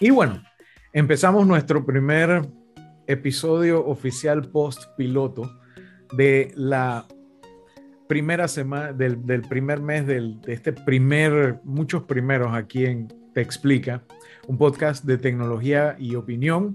Y bueno, empezamos nuestro primer episodio oficial post piloto de la primera semana, del, primer mes de este primer, muchos primeros aquí en Te Explica, un podcast de tecnología y opinión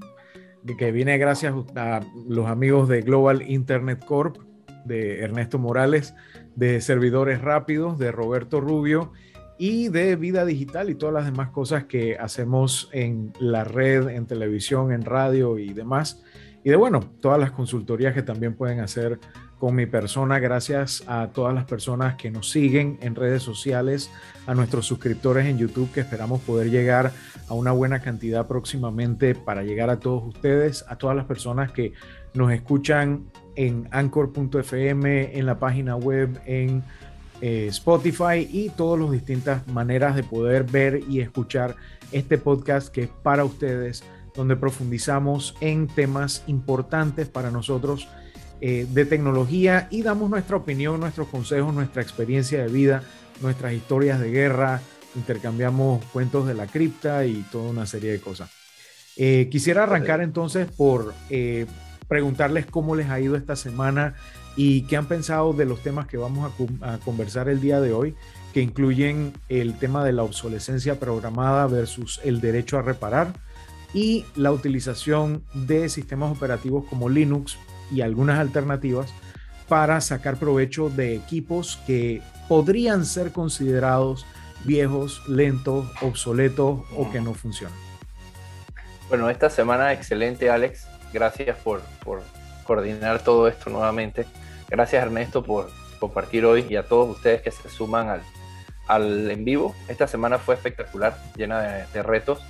que viene gracias a los amigos de Global Internet Corp, de Ernesto Morales, de Servidores Rápidos, de Roberto Rubio y de vida digital y todas las demás cosas que hacemos en la red, en televisión, en radio y demás. Y de, bueno, todas las consultorías que también pueden hacer con mi persona, gracias a todas las personas que nos siguen en redes sociales, a nuestros suscriptores en YouTube, que esperamos poder llegar a una buena cantidad próximamente para llegar a todos ustedes, a todas las personas que nos escuchan en anchor.fm, en la página web, en eh, Spotify y todas las distintas maneras de poder ver y escuchar este podcast que es para ustedes, donde profundizamos en temas importantes para nosotros eh, de tecnología y damos nuestra opinión, nuestros consejos, nuestra experiencia de vida, nuestras historias de guerra, intercambiamos cuentos de la cripta y toda una serie de cosas. Eh, quisiera arrancar entonces por preguntarles cómo les ha ido esta semana y qué han pensado de los temas que vamos a, conversar el día de hoy, que incluyen el tema de la obsolescencia programada versus el derecho a reparar y la utilización de sistemas operativos como Linux y algunas alternativas para sacar provecho de equipos que podrían ser considerados viejos, lentos, obsoletos o que no funcionan. Bueno, esta semana excelente, Alex. Gracias por, coordinar todo esto nuevamente. Gracias Ernesto por compartir hoy y a todos ustedes que se suman al, al en vivo. Esta semana fue espectacular, llena de, retos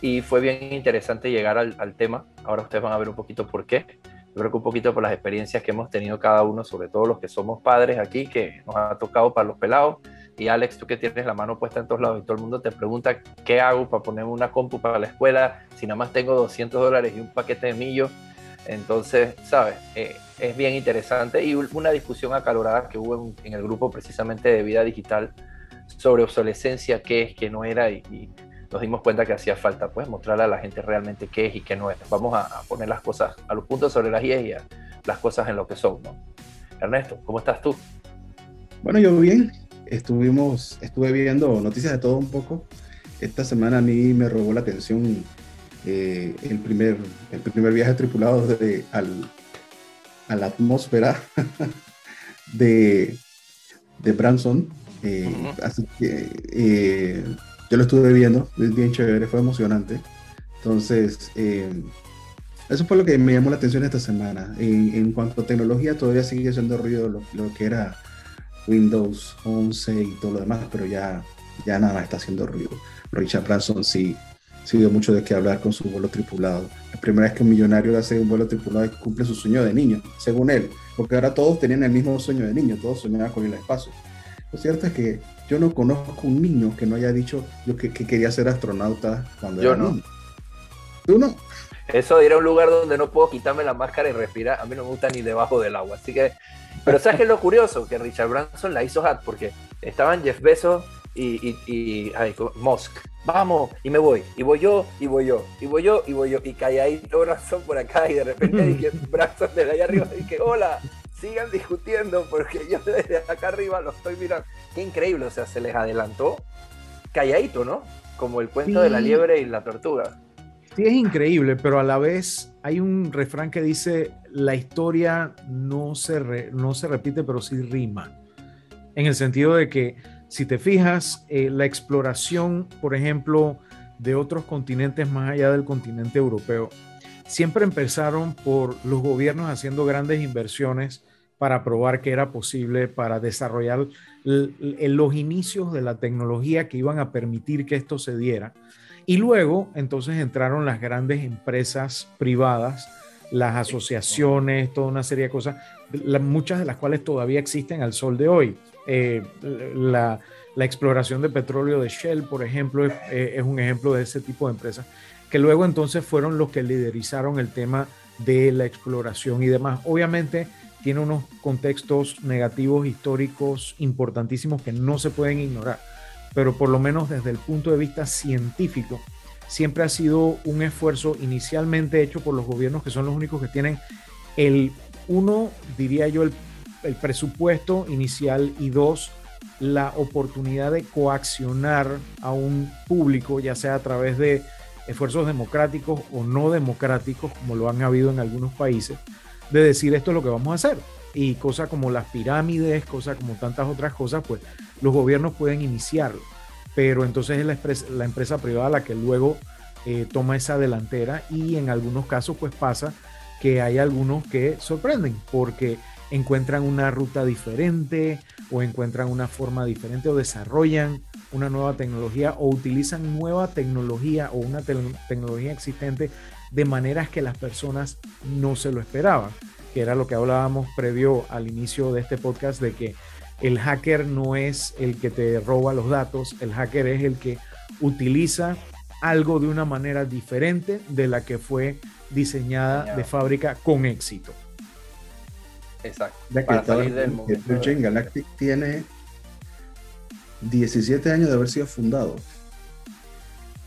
y fue bien interesante llegar al, al, tema. Ahora ustedes van a ver un poquito por qué. Yo creo que un poquito por las experiencias que hemos tenido cada uno, sobre todo los que somos padres aquí, que nos ha tocado para los pelados. Y Alex, tú que tienes la mano puesta en todos lados y todo el mundo te pregunta qué hago para poner una compu para la escuela si nada más tengo 200 dólares y un paquete de millos. Entonces, ¿sabes? Eh, es bien interesante y una discusión acalorada que hubo en, el grupo precisamente de vida digital sobre obsolescencia, qué es, qué no era y, nos dimos cuenta que hacía falta pues mostrarle a la gente realmente qué es y qué no es. Vamos a, poner las cosas a los puntos sobre las IES y a las cosas en lo que son. ¿no? Ernesto, ¿cómo estás tú? Bueno, yo bien. Estuvimos, estuve viendo noticias de todo un poco. Esta semana a mí me robó la atención eh, el, primer, el primer viaje tripulado de, al, a la atmósfera de, de Branson. Eh, así que eh, yo lo estuve viendo, es bien chévere, fue emocionante. Entonces, eso fue lo que me llamó la atención esta semana. En, en cuanto a tecnología, todavía sigue siendo ruido lo, lo, que era Windows 11 y todo lo demás, pero ya, ya nada está haciendo ruido. Richard Branson sí sí dio mucho de qué hablar con su vuelo tripulado. La primera vez que un millonario hace un vuelo tripulado y cumple su sueño de niño, según él, porque ahora todos tenían el mismo sueño de niño, todos soñaban con el espacio. Lo cierto es que yo no conozco un niño que no haya dicho yo que, quería ser astronauta cuando yo era no. niño. ¿Tú no? Eso de ir a un lugar donde no puedo quitarme la máscara y respirar, a mí no me gusta ni debajo del agua. Así que, pero ¿sabes qué es lo curioso? Que Richard Branson la hizo hat porque estaban Jeff Bezos y, y, y ay, Musk vamos, y me voy, y voy yo, y voy yo, y voy yo, y voy yo, y todo Brazos por acá, y de repente dije, brazos de ahí arriba, y dije, hola, sigan discutiendo, porque yo desde acá arriba lo estoy mirando. Qué increíble, o sea, se les adelantó calladito, ¿no? Como el cuento de la liebre y la tortuga. Sí, es increíble, pero a la vez hay un refrán que dice, la historia no se, no se repite, pero sí rima. En el sentido de que si te fijas, eh, la exploración, por ejemplo, de otros continentes más allá del continente europeo, siempre empezaron por los gobiernos haciendo grandes inversiones para probar que era posible, para desarrollar los inicios de la tecnología que iban a permitir que esto se diera. Y luego, entonces, entraron las grandes empresas privadas, las asociaciones, toda una serie de cosas, muchas de las cuales todavía existen al sol de hoy. Eh, la, exploración de petróleo de Shell, por ejemplo, es, un ejemplo de ese tipo de empresas, que luego entonces fueron los que liderizaron el tema de la exploración y demás. Obviamente tiene unos contextos negativos históricos importantísimos que no se pueden ignorar, pero por lo menos desde el punto de vista científico, siempre ha sido un esfuerzo inicialmente hecho por los gobiernos que son los únicos que tienen el, uno, diría yo, el, presupuesto inicial y dos, la oportunidad de coaccionar a un público, ya sea a través de esfuerzos democráticos o no democráticos, como lo han habido en algunos países, de decir esto es lo que vamos a hacer. Y cosas como las pirámides, cosas como tantas otras cosas, pues los gobiernos pueden iniciarlo. Pero entonces es la, empresa, la empresa privada la que luego eh, toma esa delantera y en algunos casos pues pasa que hay algunos que sorprenden porque encuentran una ruta diferente o encuentran una forma diferente o desarrollan una nueva tecnología o utilizan nueva tecnología o una te tecnología existente de maneras que las personas no se lo esperaban, que era lo que hablábamos previo al inicio de este podcast de que el hacker no es el que te roba los datos, el hacker es el que utiliza algo de una manera diferente de la que fue diseñada de fábrica con éxito. Exacto. Para salir del Virgin Galactic tiene 17 años de haber sido fundado.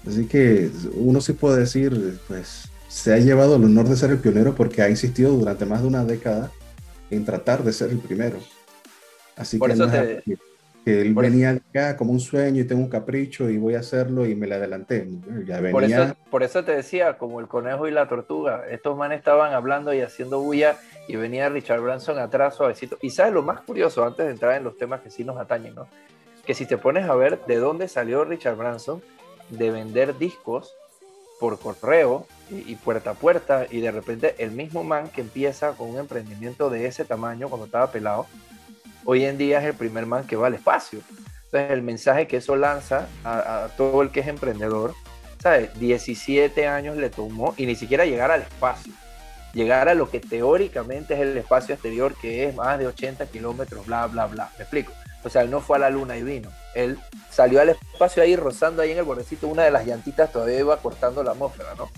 Así que uno sí puede decir, pues, se ha llevado el honor de ser el pionero porque ha insistido durante más de una década en tratar de ser el primero. Así que, que, él venía acá como un sueño y tengo un capricho y voy a hacerlo y me le adelanté. Ya venía... por, eso, por eso te decía, como el conejo y la tortuga, estos manes estaban hablando y haciendo bulla y venía Richard Branson atrás suavecito. Y sabes lo más curioso, antes de entrar en los temas que sí nos atañen, ¿no? Que si te pones a ver de dónde salió Richard Branson, de vender discos por correo y, puerta a puerta, y de repente el mismo man que empieza con un emprendimiento de ese tamaño cuando estaba pelado, hoy en día es el primer man que va al espacio. Entonces el mensaje que eso lanza a, todo el que es emprendedor, ¿sabes? 17 años le tomó y ni siquiera llegar al espacio llegar a lo que teóricamente es el espacio exterior, que es más de 80 kilómetros, bla, bla, bla. ¿Me explico? O sea, él no fue a la luna y vino. Él salió al espacio ahí, rozando ahí en el bordecito, una de las llantitas todavía iba cortando la atmósfera, ¿no?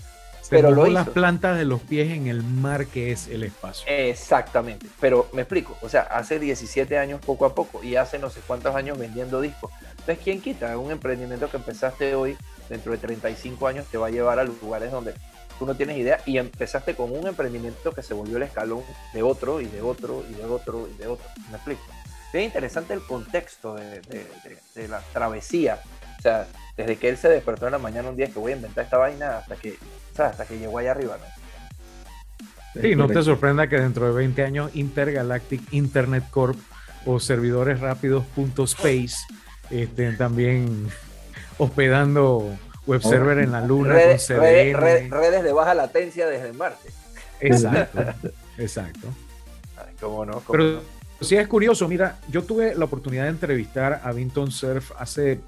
Pero lo hizo. las plantas de los pies en el mar que es el espacio. Exactamente, pero me explico, o sea, hace 17 años poco a poco y hace no sé cuántos años vendiendo discos. Entonces, ¿quién quita? Un emprendimiento que empezaste hoy, dentro de 35 años, te va a llevar a lugares donde tú no tienes idea y empezaste con un emprendimiento que se volvió el escalón de otro y de otro y de otro y de otro. ¿Me explico? Es interesante el contexto de, de, la travesía. O sea, desde que él se despertó en la mañana un día que voy a inventar esta vaina hasta que, hasta que llegó allá arriba, ¿no? Sí, no te sorprenda que dentro de 20 años Intergalactic Internet Corp o servidores rápidos.space estén también hospedando web server en la luna redes, redes, de baja latencia desde Marte. Exacto, exacto. ¿Cómo no? Pero sí es curioso, mira, yo tuve la oportunidad de entrevistar a Vinton Surf hace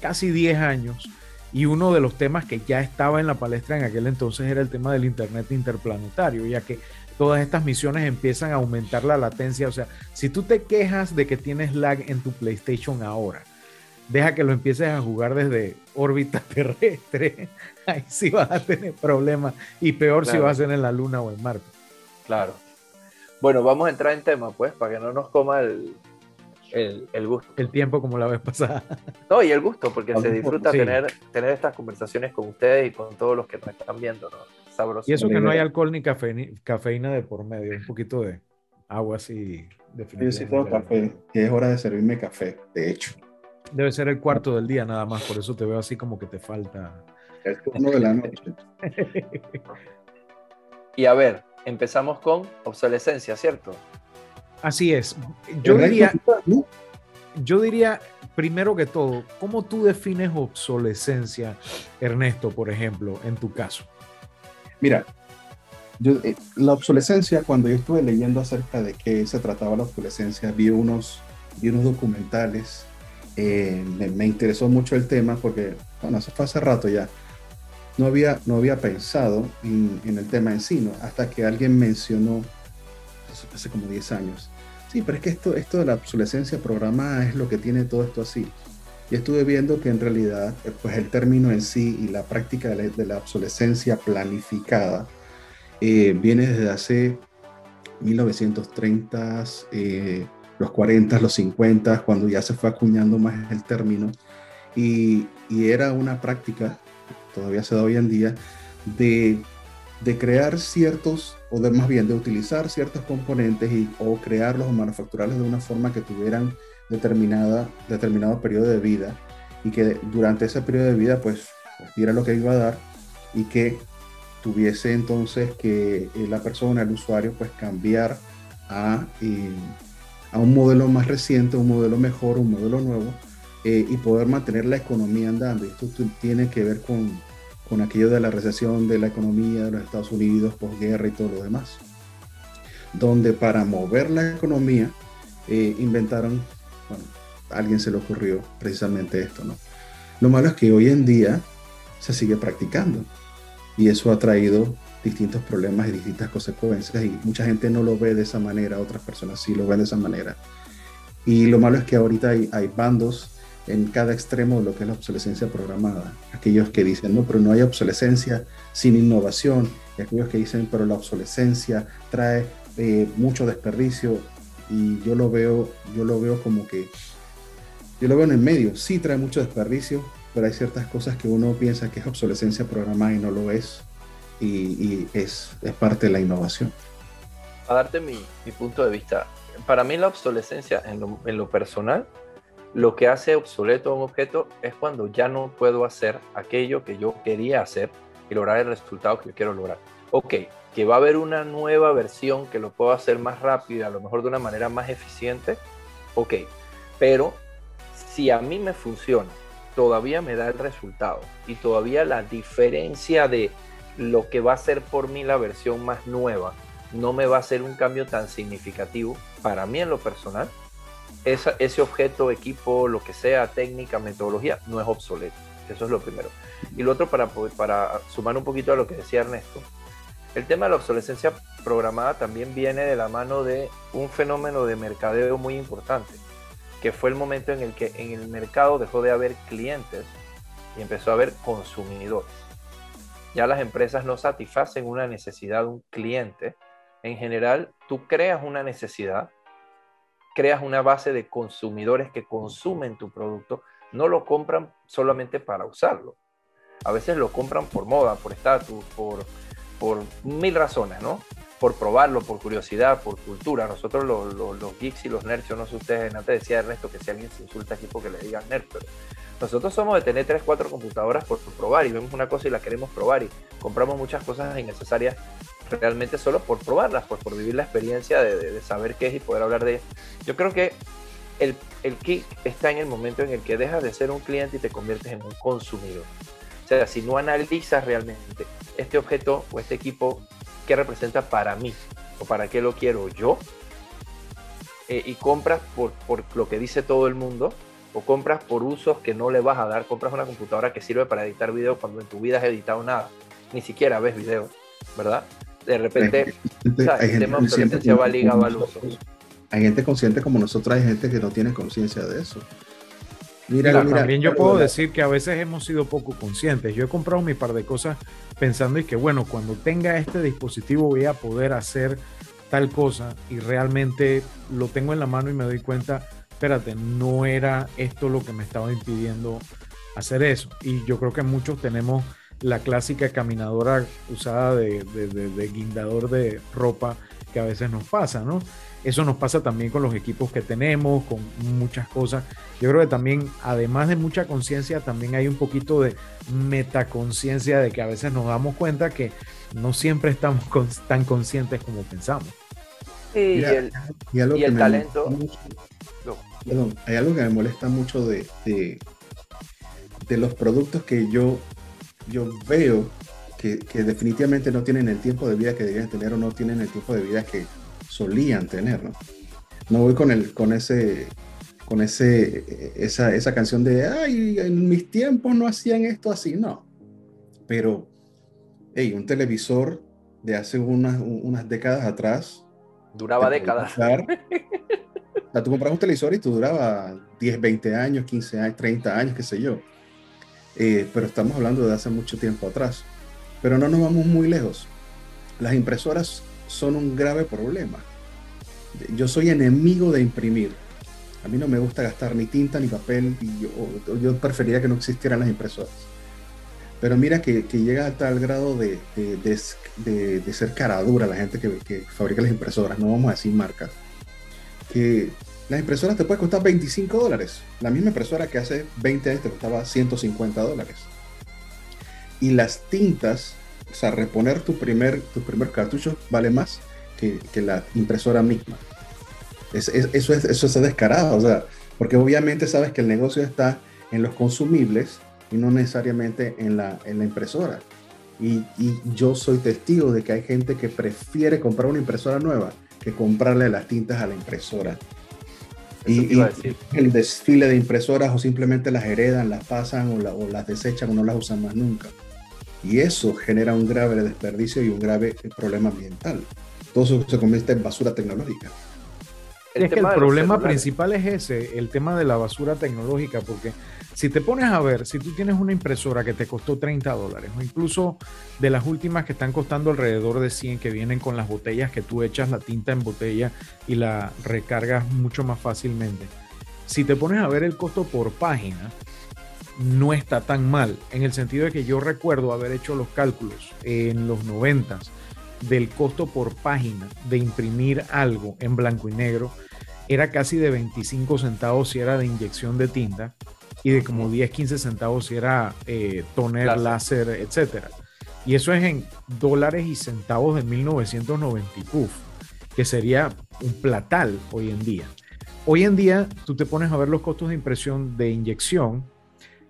casi 10 años y uno de los temas que ya estaba en la palestra en aquel entonces era el tema del Internet interplanetario, ya que todas estas misiones empiezan a aumentar la latencia. O sea, si tú te quejas de que tienes lag en tu PlayStation ahora, deja que lo empieces a jugar desde órbita terrestre, ahí sí vas a tener problemas y peor si vas a ser en la Luna o en Marte. Claro. Bueno, vamos a entrar en tema, pues, para que no nos coma el, el, gusto. El tiempo como la vez pasada. No, y el gusto, porque se disfruta tener, tener estas conversaciones con ustedes y con todos los que nos están viendo, ¿no? Sabroso. Y eso que no hay alcohol ni cafeína de por medio, un poquito de agua así. Yo sí tengo café, que es hora de servirme café, de hecho. Debe ser el cuarto del día nada más, por eso te veo así como que te falta. El turno de la noche. y a ver, empezamos con obsolescencia, ¿cierto? Así es. Yo diría, yo diría, primero que todo, ¿cómo tú defines obsolescencia, Ernesto, por ejemplo, en tu caso? Mira, eh, la obsolescencia, cuando yo estuve leyendo acerca de qué se trataba la obsolescencia, vi unos, vi unos documentales eh, me, interesó mucho el tema porque, bueno, eso fue hace rato ya. No había, no había pensado en, el tema en sí, hasta que alguien mencionó, hace como 10 años, sí, pero es que esto, esto de la obsolescencia programada es lo que tiene todo esto así. Y estuve viendo que en realidad, eh, pues el término en sí y la práctica de la, obsolescencia planificada eh, viene desde hace 1930, eh, los 40, los 50, cuando ya se fue acuñando más el término. Y, y era una práctica, todavía se da hoy en día, de, de crear ciertos, o de, más bien de utilizar ciertos componentes y, o crearlos o manufacturarlos de una forma que tuvieran determinada, determinado periodo de vida y que durante ese periodo de vida pues, diera lo que iba a dar y que tuviese entonces que eh, la persona, el usuario, pues cambiar a, eh, a un modelo más reciente, un modelo mejor, un modelo nuevo eh, y poder mantener la economía andando. Esto tiene que ver con, con aquello de la recesión de la economía de los Estados Unidos, posguerra y todo lo demás. Donde para mover la economía inventaron, bueno, a alguien se le ocurrió precisamente esto, ¿no? Lo malo es que hoy en día se sigue practicando y eso ha traído distintos problemas y distintas consecuencias y mucha gente no lo ve de esa manera, otras personas sí lo ven de esa manera. Y lo malo es que ahorita hay, hay bandos en cada extremo de lo que es la obsolescencia programada. Aquellos que dicen, no, pero no hay obsolescencia sin innovación. Y aquellos que dicen, pero la obsolescencia trae eh, mucho desperdicio. Y yo lo veo, yo lo veo como que, yo lo veo en el medio. Sí trae mucho desperdicio, pero hay ciertas cosas que uno piensa que es obsolescencia programada y no lo es, y, es, es, parte de la innovación. A darte mi, mi, punto de vista, para mí la obsolescencia en lo, en lo personal, lo que hace obsoleto un objeto es cuando ya no puedo hacer aquello que yo quería hacer y lograr el resultado que quiero lograr. Ok, que va a haber una nueva versión que lo puedo hacer más rápido, a lo mejor de una manera más eficiente, ok, pero si a mí me funciona todavía me da el resultado y todavía la diferencia de lo que va a ser por mí la versión más nueva no me va a ser un cambio tan significativo para mí en lo personal, ese objeto, equipo, lo que sea, técnica, metodología, no es obsoleto. Eso es lo primero. Y lo otro, para sumar un poquito a lo que decía Ernesto, el tema de la obsolescencia programada también viene de la mano de un fenómeno de mercadeo muy importante que fue el momento en el que en el mercado dejó de haber clientes y empezó a haber consumidores. Ya las empresas no satisfacen una necesidad de un cliente. En general, tú creas una necesidad, creas una base de consumidores que consumen tu producto, no lo compran solamente para usarlo. A veces lo compran por moda, por estatus, por, por mil razones, ¿no? por probarlo, por curiosidad, por cultura. Nosotros los, los, geeks y los nerds, yo no sé ustedes, antes decía Ernesto que si alguien se insulta aquí porque le digan nerd, pero nosotros somos de tener 3, 4 computadoras por, probar y vemos una cosa y la queremos probar y compramos muchas cosas innecesarias realmente solo por probarlas, pues por vivir la experiencia de, saber qué es y poder hablar de ellas. Yo creo que el, el kick está en el momento en el que dejas de ser un cliente y te conviertes en un consumidor. O sea, si no analizas realmente este objeto o este equipo qué representa para mí o para qué lo quiero yo. Eh, y compras por, por, lo que dice todo el mundo o compras por usos que no le vas a dar. Compras una computadora que sirve para editar video cuando en tu vida has editado nada. Ni siquiera ves video, ¿verdad? De repente, el tema va ligado al uso. Hay gente consciente como nosotros, hay gente que no tiene conciencia de eso. Mira, también yo puedo decir que a veces hemos sido poco conscientes. Yo he comprado mi par de cosas pensando y que bueno, cuando tenga este dispositivo voy a poder hacer tal cosa y realmente lo tengo en la mano y me doy cuenta, espérate, no era esto lo que me estaba impidiendo hacer eso. Y yo creo que muchos tenemos la clásica caminadora usada de, de guindador de ropa que a veces nos pasa, ¿no? Eso nos pasa también con los equipos que tenemos, con muchas cosas. Yo creo que también, además de mucha conciencia, también hay un poquito de metaconciencia de que a veces nos damos cuenta que no siempre estamos tan conscientes como pensamos. y, el, talento. perdón, hay algo que me molesta mucho de, de, los productos que yo, yo veo que, que, definitivamente no tienen el tiempo de vida que deberían tener o no tienen el tiempo de vida que, solían tener, ¿no? No voy con, el, con, ese, con ese, esa, esa canción de, ay, en mis tiempos no hacían esto así, no. Pero, hey, un televisor de hace unas, unas décadas atrás. Duraba décadas. o sea, tú comprabas un televisor y tú duraba 10, 20 años, 15 años, 30 años, qué sé yo. Eh, pero estamos hablando de hace mucho tiempo atrás. Pero no nos vamos muy lejos. Las impresoras son un grave problema. Yo soy enemigo de imprimir. A mí no me gusta gastar ni tinta ni papel y yo, yo preferiría que no existieran las impresoras. Pero mira que, llega hasta el grado de, de, de, ser cara dura la gente que, que, fabrica las impresoras, no vamos a decir marcas. Que las impresoras te pueden costar 25 dólares. La misma impresora que hace 20 años te costaba 150 dólares. Y las tintas, o sea, reponer tu primer, tu primer cartucho vale más que, la impresora misma. Es, eso, es, eso es descarado, o sea, porque obviamente sabes que el negocio está en los consumibles y no necesariamente en la, en la impresora. Y, y, yo soy testigo de que hay gente que prefiere comprar una impresora nueva que comprarle las tintas a la impresora. Y, el desfile de impresoras o simplemente las heredan, las pasan o, o, las desechan o no las usan más nunca. Y eso genera un grave desperdicio y un grave problema ambiental. Todo eso se convierte en basura tecnológica. El es que el problema principal es ese, el tema de la basura tecnológica, porque si te pones a ver, si tú tienes una impresora que te costó 30 dólares, o incluso de las últimas que están costando alrededor de 100, que vienen con las botellas que tú echas la tinta en botella y la recargas mucho más fácilmente. Si te pones a ver el costo por página, no está tan mal, en el sentido de que yo recuerdo haber hecho los cálculos en los 90 del costo por página de imprimir algo en blanco y negro era casi de 25 centavos si era de inyección de tinta y de como 10, 15 centavos si era eh, toner, láser, etc. Y eso es en dólares y centavos de 1990 que sería un platal hoy en día. Hoy en día tú te pones a ver los costos de impresión de inyección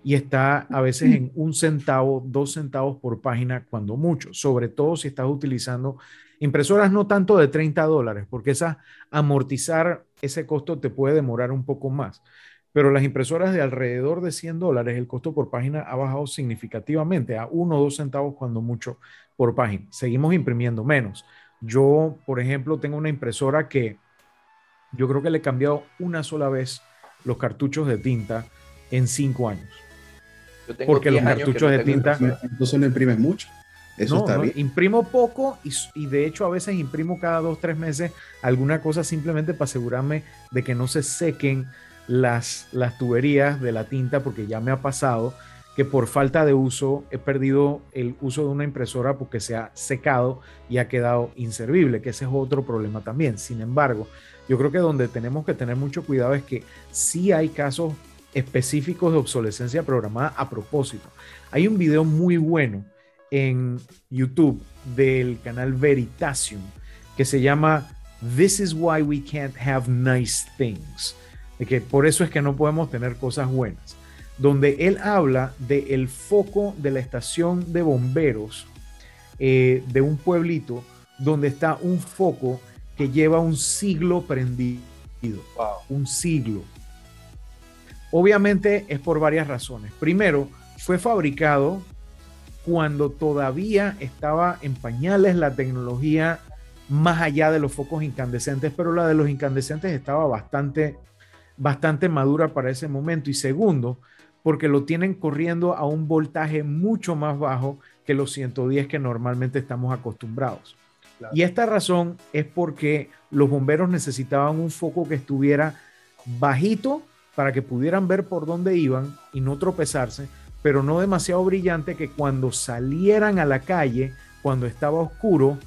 y está a veces en un centavo, dos centavos por página, cuando mucho, sobre todo si estás utilizando impresoras no tanto de 30 dólares, porque esa amortizar ese costo te puede demorar un poco más pero las impresoras de alrededor de 100 dólares, el costo por página ha bajado significativamente a 1 o 2 centavos cuando mucho por página. Seguimos imprimiendo menos. Yo, por ejemplo, tengo una impresora que yo creo que le he cambiado una sola vez los cartuchos de tinta en 5 años. Porque los cartuchos de tinta... Entonces no imprimes mucho. Eso está bien. imprimo poco y, y, de hecho a veces imprimo cada dos, tres meses alguna cosa simplemente para asegurarme de que no se sequen las, las tuberías de la tinta porque ya me ha pasado que por falta de uso he perdido el uso de una impresora porque se ha secado y ha quedado inservible, que ese es otro problema también. Sin embargo, yo creo que donde tenemos que tener mucho cuidado es que sí hay casos específicos de obsolescencia programada a propósito. Hay un video muy bueno en YouTube del canal Veritasium que se llama This is why we can't have nice things de que por eso es que no podemos tener cosas buenas, donde él habla del el foco de la estación de bomberos eh, de un pueblito donde está un foco que lleva un siglo prendido. Un siglo. Obviamente es por varias razones. Primero, fue fabricado cuando todavía estaba en pañales la tecnología más allá de los focos incandescentes, pero la de los incandescentes estaba bastante bastante madura para ese momento. Y segundo, porque lo tienen corriendo a un voltaje mucho más bajo que los 110 que normalmente estamos acostumbrados. Y esta razón es porque los bomberos necesitaban un foco que estuviera bajito para que pudieran ver por dónde iban y no tropezarse, pero no demasiado brillante que cuando salieran a la calle, cuando estaba oscuro,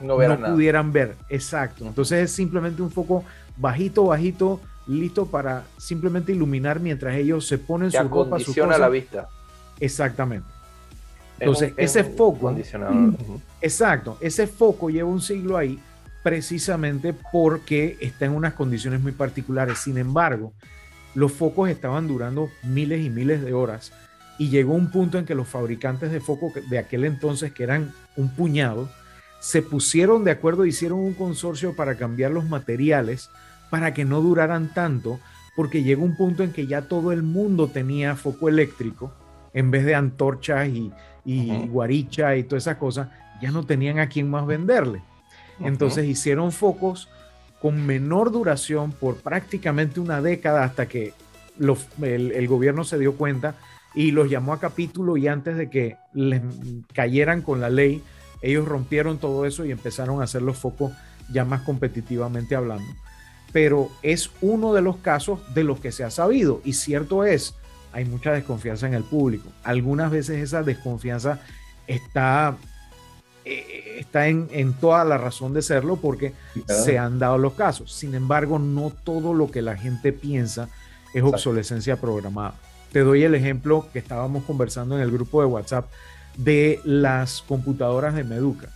no, pudieran ver. Exacto. Entonces es simplemente un foco bajito, bajito, listo para simplemente iluminar mientras ellos se ponen su ropa, su cosa. la vista. Exactamente. Entonces, ese foco. Exacto, ese foco lleva un siglo ahí precisamente porque está en unas condiciones muy particulares. Sin embargo, los focos estaban durando miles y miles de horas y llegó un punto en que los fabricantes de foco de aquel entonces, que eran un puñado, se pusieron de acuerdo, hicieron un consorcio para cambiar los materiales para que no duraran tanto, porque llegó un punto en que ya todo el mundo tenía foco eléctrico, en vez de antorchas y, y guaricha y todas esas cosas, ya no tenían a quién más venderle. Entonces hicieron focos con menor duración por prácticamente una década hasta que el, gobierno se dio cuenta y los llamó a capítulo y antes de que les cayeran con la ley, ellos rompieron todo eso y empezaron a hacer los focos ya más competitivamente hablando. Pero es uno de los casos de los que se ha sabido y cierto es, hay mucha desconfianza en el público. Algunas veces esa desconfianza está, eh, está en, en, toda la razón de serlo porque se han dado los casos. Sin embargo, no todo lo que la gente piensa es obsolescencia programada. Te doy el ejemplo que estábamos conversando en el grupo de WhatsApp de las computadoras de Meduca.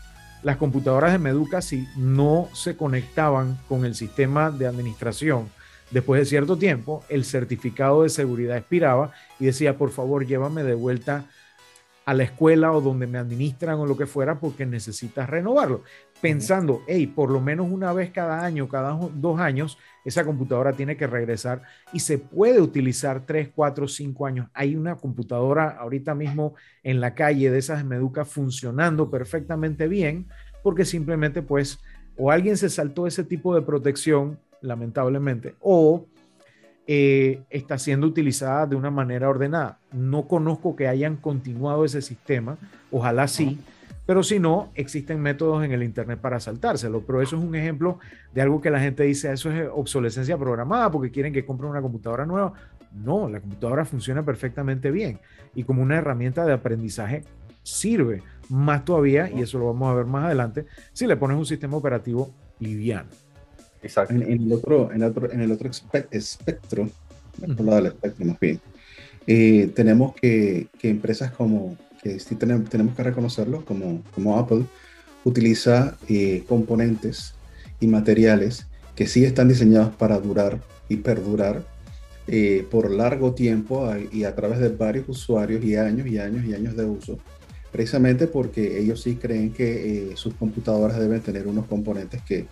Las computadoras de Meduca, si no se conectaban con el sistema de administración después de cierto tiempo, el certificado de seguridad expiraba y decía, por favor, llévame de vuelta a la escuela o donde me administran o lo que fuera porque necesitas renovarlo. Pensando, hey, por lo menos una vez cada año, cada dos años, esa computadora tiene que regresar y se puede utilizar tres, cuatro, cinco años. Hay una computadora ahorita mismo en la calle de esas Meduca funcionando perfectamente bien porque simplemente pues o alguien se saltó ese tipo de protección, lamentablemente, o eh, está siendo utilizada de una manera ordenada. No conozco que hayan continuado ese sistema, ojalá sí, pero si no, existen métodos en el Internet para saltárselo. Pero eso es un ejemplo de algo que la gente dice, eso es obsolescencia programada porque quieren que compren una computadora nueva. No, la computadora funciona perfectamente bien y como una herramienta de aprendizaje sirve más todavía, y eso lo vamos a ver más adelante, si le pones un sistema operativo liviano. Exacto. En, el otro, en, otro, en el otro espectro, por lado del espectro más bien, eh, tenemos que, que, empresas como, que sí tenemos, tenemos que reconocerlo, como, como Apple, utiliza eh, componentes y materiales que sí están diseñados para durar y perdurar eh, por largo tiempo y a través de varios usuarios y años y años y años de uso, precisamente porque ellos sí creen que sus computadoras deben tener unos componentes que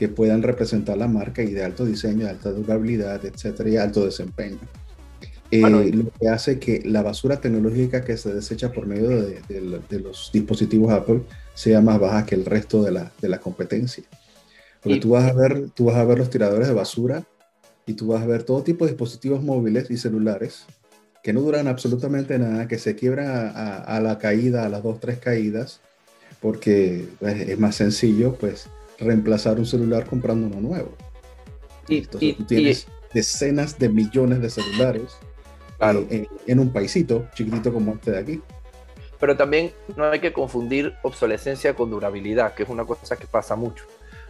que puedan representar la marca y de alto diseño, de alta durabilidad, etcétera, y alto desempeño. Eh, lo que hace que la basura tecnológica que se desecha por medio de, los dispositivos Apple sea más baja que el resto de la, de la competencia. Porque tú, vas a ver, tú vas a ver los tiradores de basura y tú vas a ver todo tipo de dispositivos móviles y celulares que no duran absolutamente nada, que se quiebran a, a la caída, a las dos, tres caídas, porque pues, es más sencillo, pues, reemplazar un celular comprando uno nuevo. Y, tú tienes decenas de millones de celulares eh, en, un paisito chiquitito como este de aquí. Pero también no hay que confundir obsolescencia con durabilidad, que es una cosa que pasa mucho.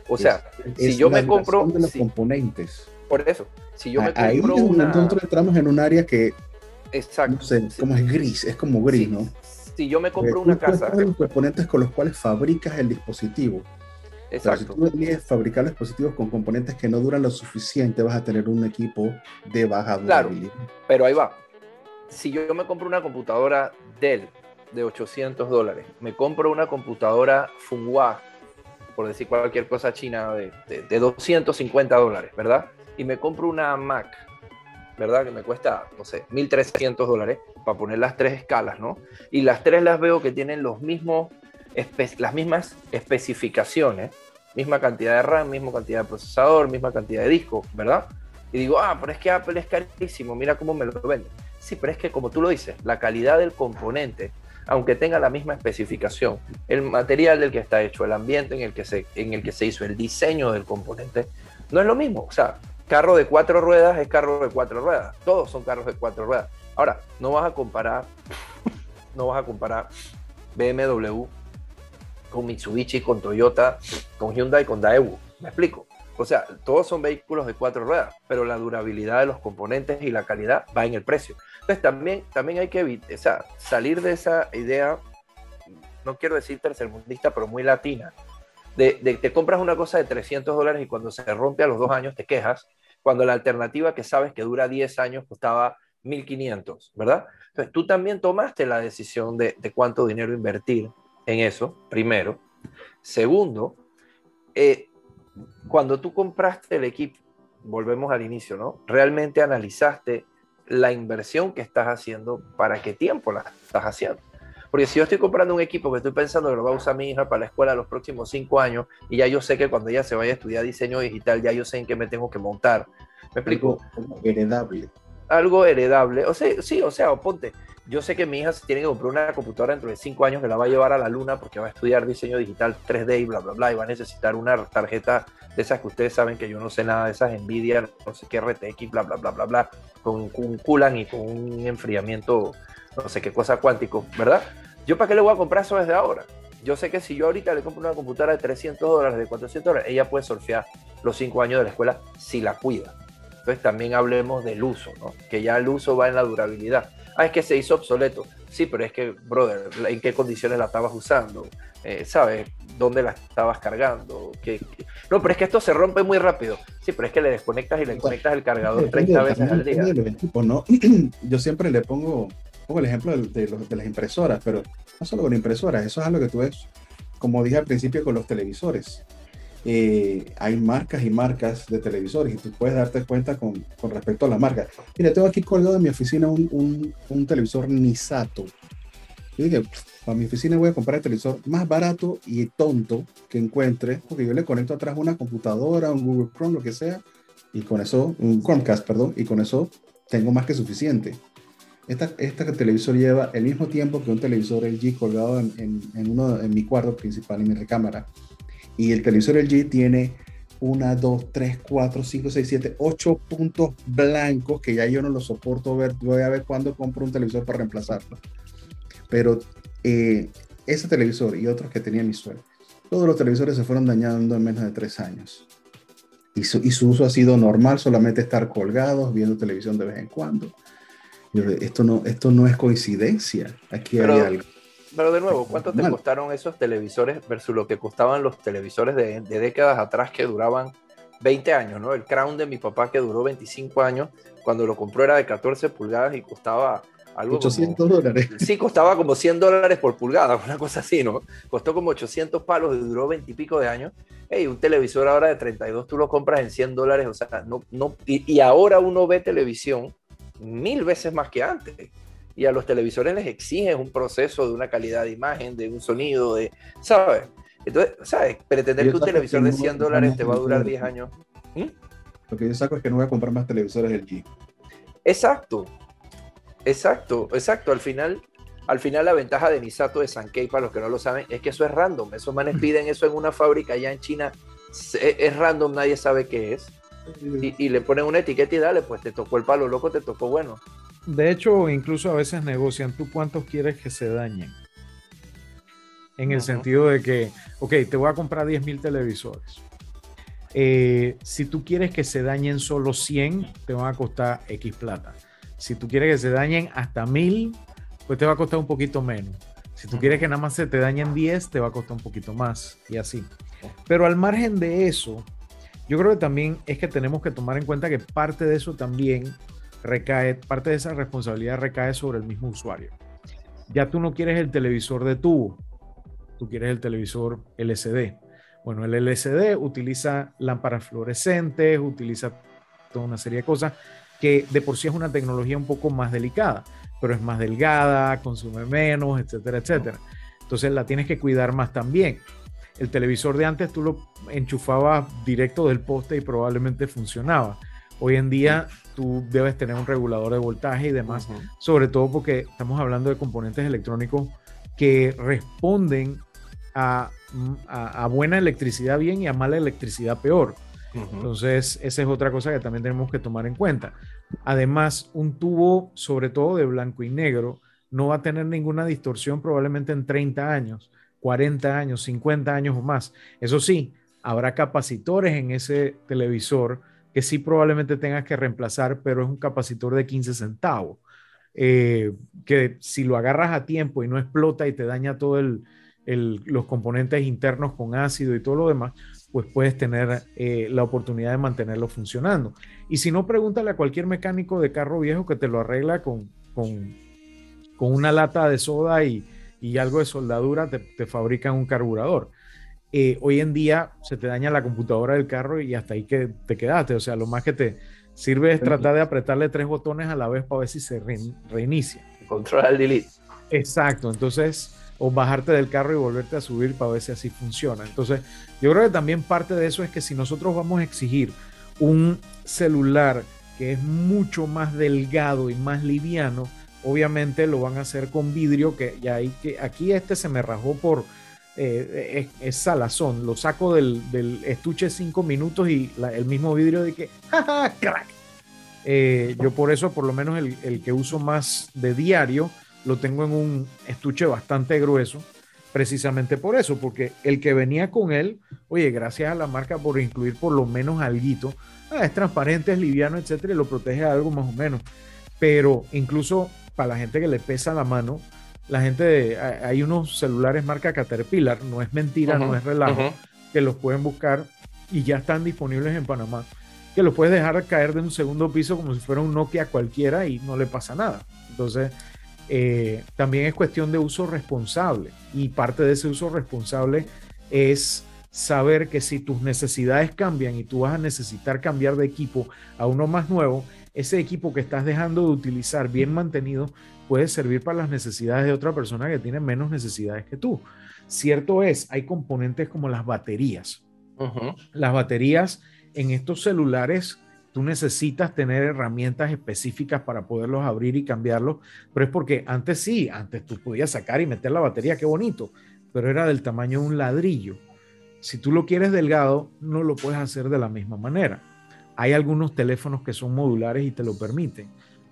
O sea, si yo me compro... De los componentes. Por eso, si yo me compro Ahí una... nosotros entramos en un área que... Exacto. No sé, como es gris, es como gris, ¿no? Si yo me compro una casa... Los componentes con los cuales fabricas el dispositivo Exacto. si tú eliges fabricar dispositivos con componentes que no duran lo suficiente, vas a tener un equipo de baja durabilidad. Claro, pero ahí va. Si yo me compro una computadora Dell de 800 dólares, me compro una computadora Funghua, por decir cualquier cosa china, de, de, 250 dólares, ¿verdad? Y me compro una Mac, ¿verdad? Que me cuesta, no sé, 1300 dólares, para poner las tres escalas, ¿no? Y las tres las veo que tienen los mismos las mismas especificaciones, misma cantidad de RAM, misma cantidad de procesador, misma cantidad de disco, ¿verdad? Y digo, ah, pero es que Apple es carísimo, mira cómo me lo vende. Sí, pero es que como tú lo dices, la calidad del componente, aunque tenga la misma especificación, el material del que está hecho, el ambiente en el que se, en el que se hizo, el diseño del componente, no es lo mismo. O sea, carro de cuatro ruedas es carro de cuatro ruedas. Todos son carros de cuatro ruedas. Ahora, no vas a comparar, no vas a comparar BMW con Mitsubishi, con Toyota, con Hyundai, con Daewoo. ¿Me explico? O sea, todos son vehículos de cuatro ruedas, pero la durabilidad de los componentes y la calidad va en el precio. Entonces también, también hay que evitar, salir de esa idea, no quiero decir tercermundista, pero muy latina, de, de te compras una cosa de 300 dólares y cuando se rompe a los dos años te quejas, cuando la alternativa que sabes que dura 10 años costaba 1.500, ¿verdad? Entonces tú también tomaste la decisión de, de cuánto dinero invertir en eso, primero. Segundo, eh, cuando tú compraste el equipo, volvemos al inicio, ¿no? Realmente analizaste la inversión que estás haciendo, para qué tiempo la estás haciendo. Porque si yo estoy comprando un equipo que estoy pensando que lo va a usar mi hija para la escuela los próximos cinco años y ya yo sé que cuando ella se vaya a estudiar diseño digital, ya yo sé en qué me tengo que montar. ¿Me explico? Algo heredable. Algo heredable. O sea, sí, o sea, ponte, yo sé que mi hija tiene que comprar una computadora dentro de cinco años que la va a llevar a la luna porque va a estudiar diseño digital 3D y bla, bla, bla, y va a necesitar una tarjeta de esas que ustedes saben que yo no sé nada de esas Nvidia, no sé qué RTX, bla, bla, bla, bla, bla, con, un coolant y con un enfriamiento, no sé qué cosa cuántico, ¿verdad? ¿Yo para qué le voy a comprar eso desde ahora? Yo sé que si yo ahorita le compro una computadora de 300 dólares, de 400 dólares, ella puede surfear los cinco años de la escuela si la cuida. Entonces también hablemos del uso, ¿no? Que ya el uso va en la durabilidad. Ah, es que se hizo obsoleto. Sí, pero es que, brother, ¿en qué condiciones la estabas usando? Eh, ¿Sabes? ¿Dónde la estabas cargando? ¿Qué, No, pero es que esto se rompe muy rápido. Sí, pero es que le desconectas y le conectas el cargador 30 veces al día. ¿no? Yo siempre le pongo, pongo el ejemplo de, de, las impresoras, pero no solo con impresoras, eso es algo que tú ves, como dije al principio, con los televisores. Eh, hay marcas y marcas de televisores y tú puedes darte cuenta con, con respecto a las marcas. Mira, tengo aquí colgado en mi oficina un, un, un televisor Nisato. Yo dije, para mi oficina voy a comprar el televisor más barato y tonto que encuentre, porque yo le conecto atrás una computadora, un Google Chrome, lo que sea, y con eso, un Chromecast, perdón, y con eso tengo más que suficiente. Esta, esta televisor lleva el mismo tiempo que un televisor LG colgado en, en, en, uno, en mi cuarto principal, en mi recámara. Y el televisor LG tiene una, dos, tres, cuatro, cinco, seis, siete, ocho puntos blancos que ya yo no lo soporto ver. Voy a ver cuándo compro un televisor para reemplazarlo. Pero eh, ese televisor y otros que tenía mi suelo, todos los televisores se fueron dañando en menos de tres años. Y su, y su uso ha sido normal, solamente estar colgados, viendo televisión de vez en cuando. Esto no, esto no es coincidencia. Aquí hay algo. Pero de nuevo, ¿cuánto te costaron esos televisores versus lo que costaban los televisores de, décadas atrás que duraban 20 años, ¿no? El Crown de mi papá que duró 25 años, cuando lo compró era de 14 pulgadas y costaba algo 800 dólares. Sí, costaba como 100 dólares por pulgada, una cosa así, ¿no? Costó como 800 palos y duró 20 y pico de años. Hey, un televisor ahora de 32 tú lo compras en 100 dólares, o sea, no, no, y ahora uno ve televisión mil veces más que antes y a los televisores les exiges un proceso de una calidad de imagen, de un sonido, de, ¿sabes? Entonces, ¿sabes? Pretender que un televisor de 100 dólares te va a durar 10 años. ¿Mm? Lo que yo saco es que no voy a comprar más televisores LG. Exacto, exacto, exacto. Al final, al final la ventaja de Nisato de Sankei, para los que no lo saben, es que eso es random. Esos manes piden eso en una fábrica allá en China. Es random, nadie sabe qué es. Y, y, le ponen una etiqueta y dale, pues te tocó el palo loco, te tocó bueno. De hecho, incluso a veces negocian tú cuántos quieres que se dañen. En el sentido de que, ok, te voy a comprar 10.000 televisores. Eh, si tú quieres que se dañen solo 100, te van a costar X plata. Si tú quieres que se dañen hasta 1000, pues te va a costar un poquito menos. Si tú quieres que nada más se te dañen 10, te va a costar un poquito más y así. Pero al margen de eso, yo creo que también es que tenemos que tomar en cuenta que parte de eso también recae, parte de esa responsabilidad recae sobre el mismo usuario. Ya tú no quieres el televisor de tubo, tú quieres el televisor LCD. Bueno, el LCD utiliza lámparas fluorescentes, utiliza toda una serie de cosas que de por sí es una tecnología un poco más delicada, pero es más delgada, consume menos, etcétera, etcétera. Entonces la tienes que cuidar más también. El televisor de antes tú lo enchufabas directo del poste y probablemente funcionaba. Hoy en día tú debes tener un regulador de voltaje y demás, sobre todo porque estamos hablando de componentes electrónicos que responden a, buena electricidad bien y a mala electricidad peor. Entonces, esa es otra cosa que también tenemos que tomar en cuenta. Además, un tubo, sobre todo de blanco y negro, no va a tener ninguna distorsión probablemente en 30 años, 40 años, 50 años o más. Eso sí, habrá capacitores en ese televisor que sí probablemente tengas que reemplazar, pero es un capacitor de 15 centavos. Eh, que si lo agarras a tiempo y no explota y te daña todos los componentes internos con ácido y todo lo demás, pues puedes tener eh, la oportunidad de mantenerlo funcionando. Y si no, pregúntale a cualquier mecánico de carro viejo que te lo arregla con, con, una lata de soda y, algo de soldadura, te, te fabrican un carburador. Eh, hoy en día se te daña la computadora del carro y hasta ahí que te quedaste. O sea, lo más que te sirve es tratar de apretarle tres botones a la vez para ver si se reinicia. Control al delete. Exacto, entonces, o bajarte del carro y volverte a subir para ver si así funciona. Entonces, yo creo que también parte de eso es que si nosotros vamos a exigir un celular que es mucho más delgado y más liviano, obviamente lo van a hacer con vidrio, que ya hay que, aquí este se me rajó por, eh, es, salazón, lo saco del, estuche cinco minutos y el mismo vidrio de que, jaja, crack. Eh, yo por eso, por lo menos el, el, que uso más de diario, lo tengo en un estuche bastante grueso, precisamente por eso, porque el que venía con él, oye, gracias a la marca por incluir por lo menos algo, ah, es transparente, es liviano, etcétera, y lo protege algo más o menos. Pero incluso para la gente que le pesa la mano, la gente, hay unos celulares marca Caterpillar, no es mentira, no es relajo, que los pueden buscar y ya están disponibles en Panamá, que los puedes dejar caer de un segundo piso como si fuera un Nokia cualquiera y no le pasa nada. Entonces, eh, también es cuestión de uso responsable y parte de ese uso responsable es saber que si tus necesidades cambian y tú vas a necesitar cambiar de equipo a uno más nuevo, ese equipo que estás dejando de utilizar bien mantenido puede servir para las necesidades de otra persona que tiene menos necesidades que tú. Cierto es, hay componentes como las baterías. Las baterías en estos celulares, tú necesitas tener herramientas específicas para poderlos abrir y cambiarlos, pero es porque antes sí, antes tú podías sacar y meter la batería, qué bonito, pero era del tamaño de un ladrillo. Si tú lo quieres delgado, no lo puedes hacer de la misma manera. Hay algunos teléfonos que son modulares y te lo permiten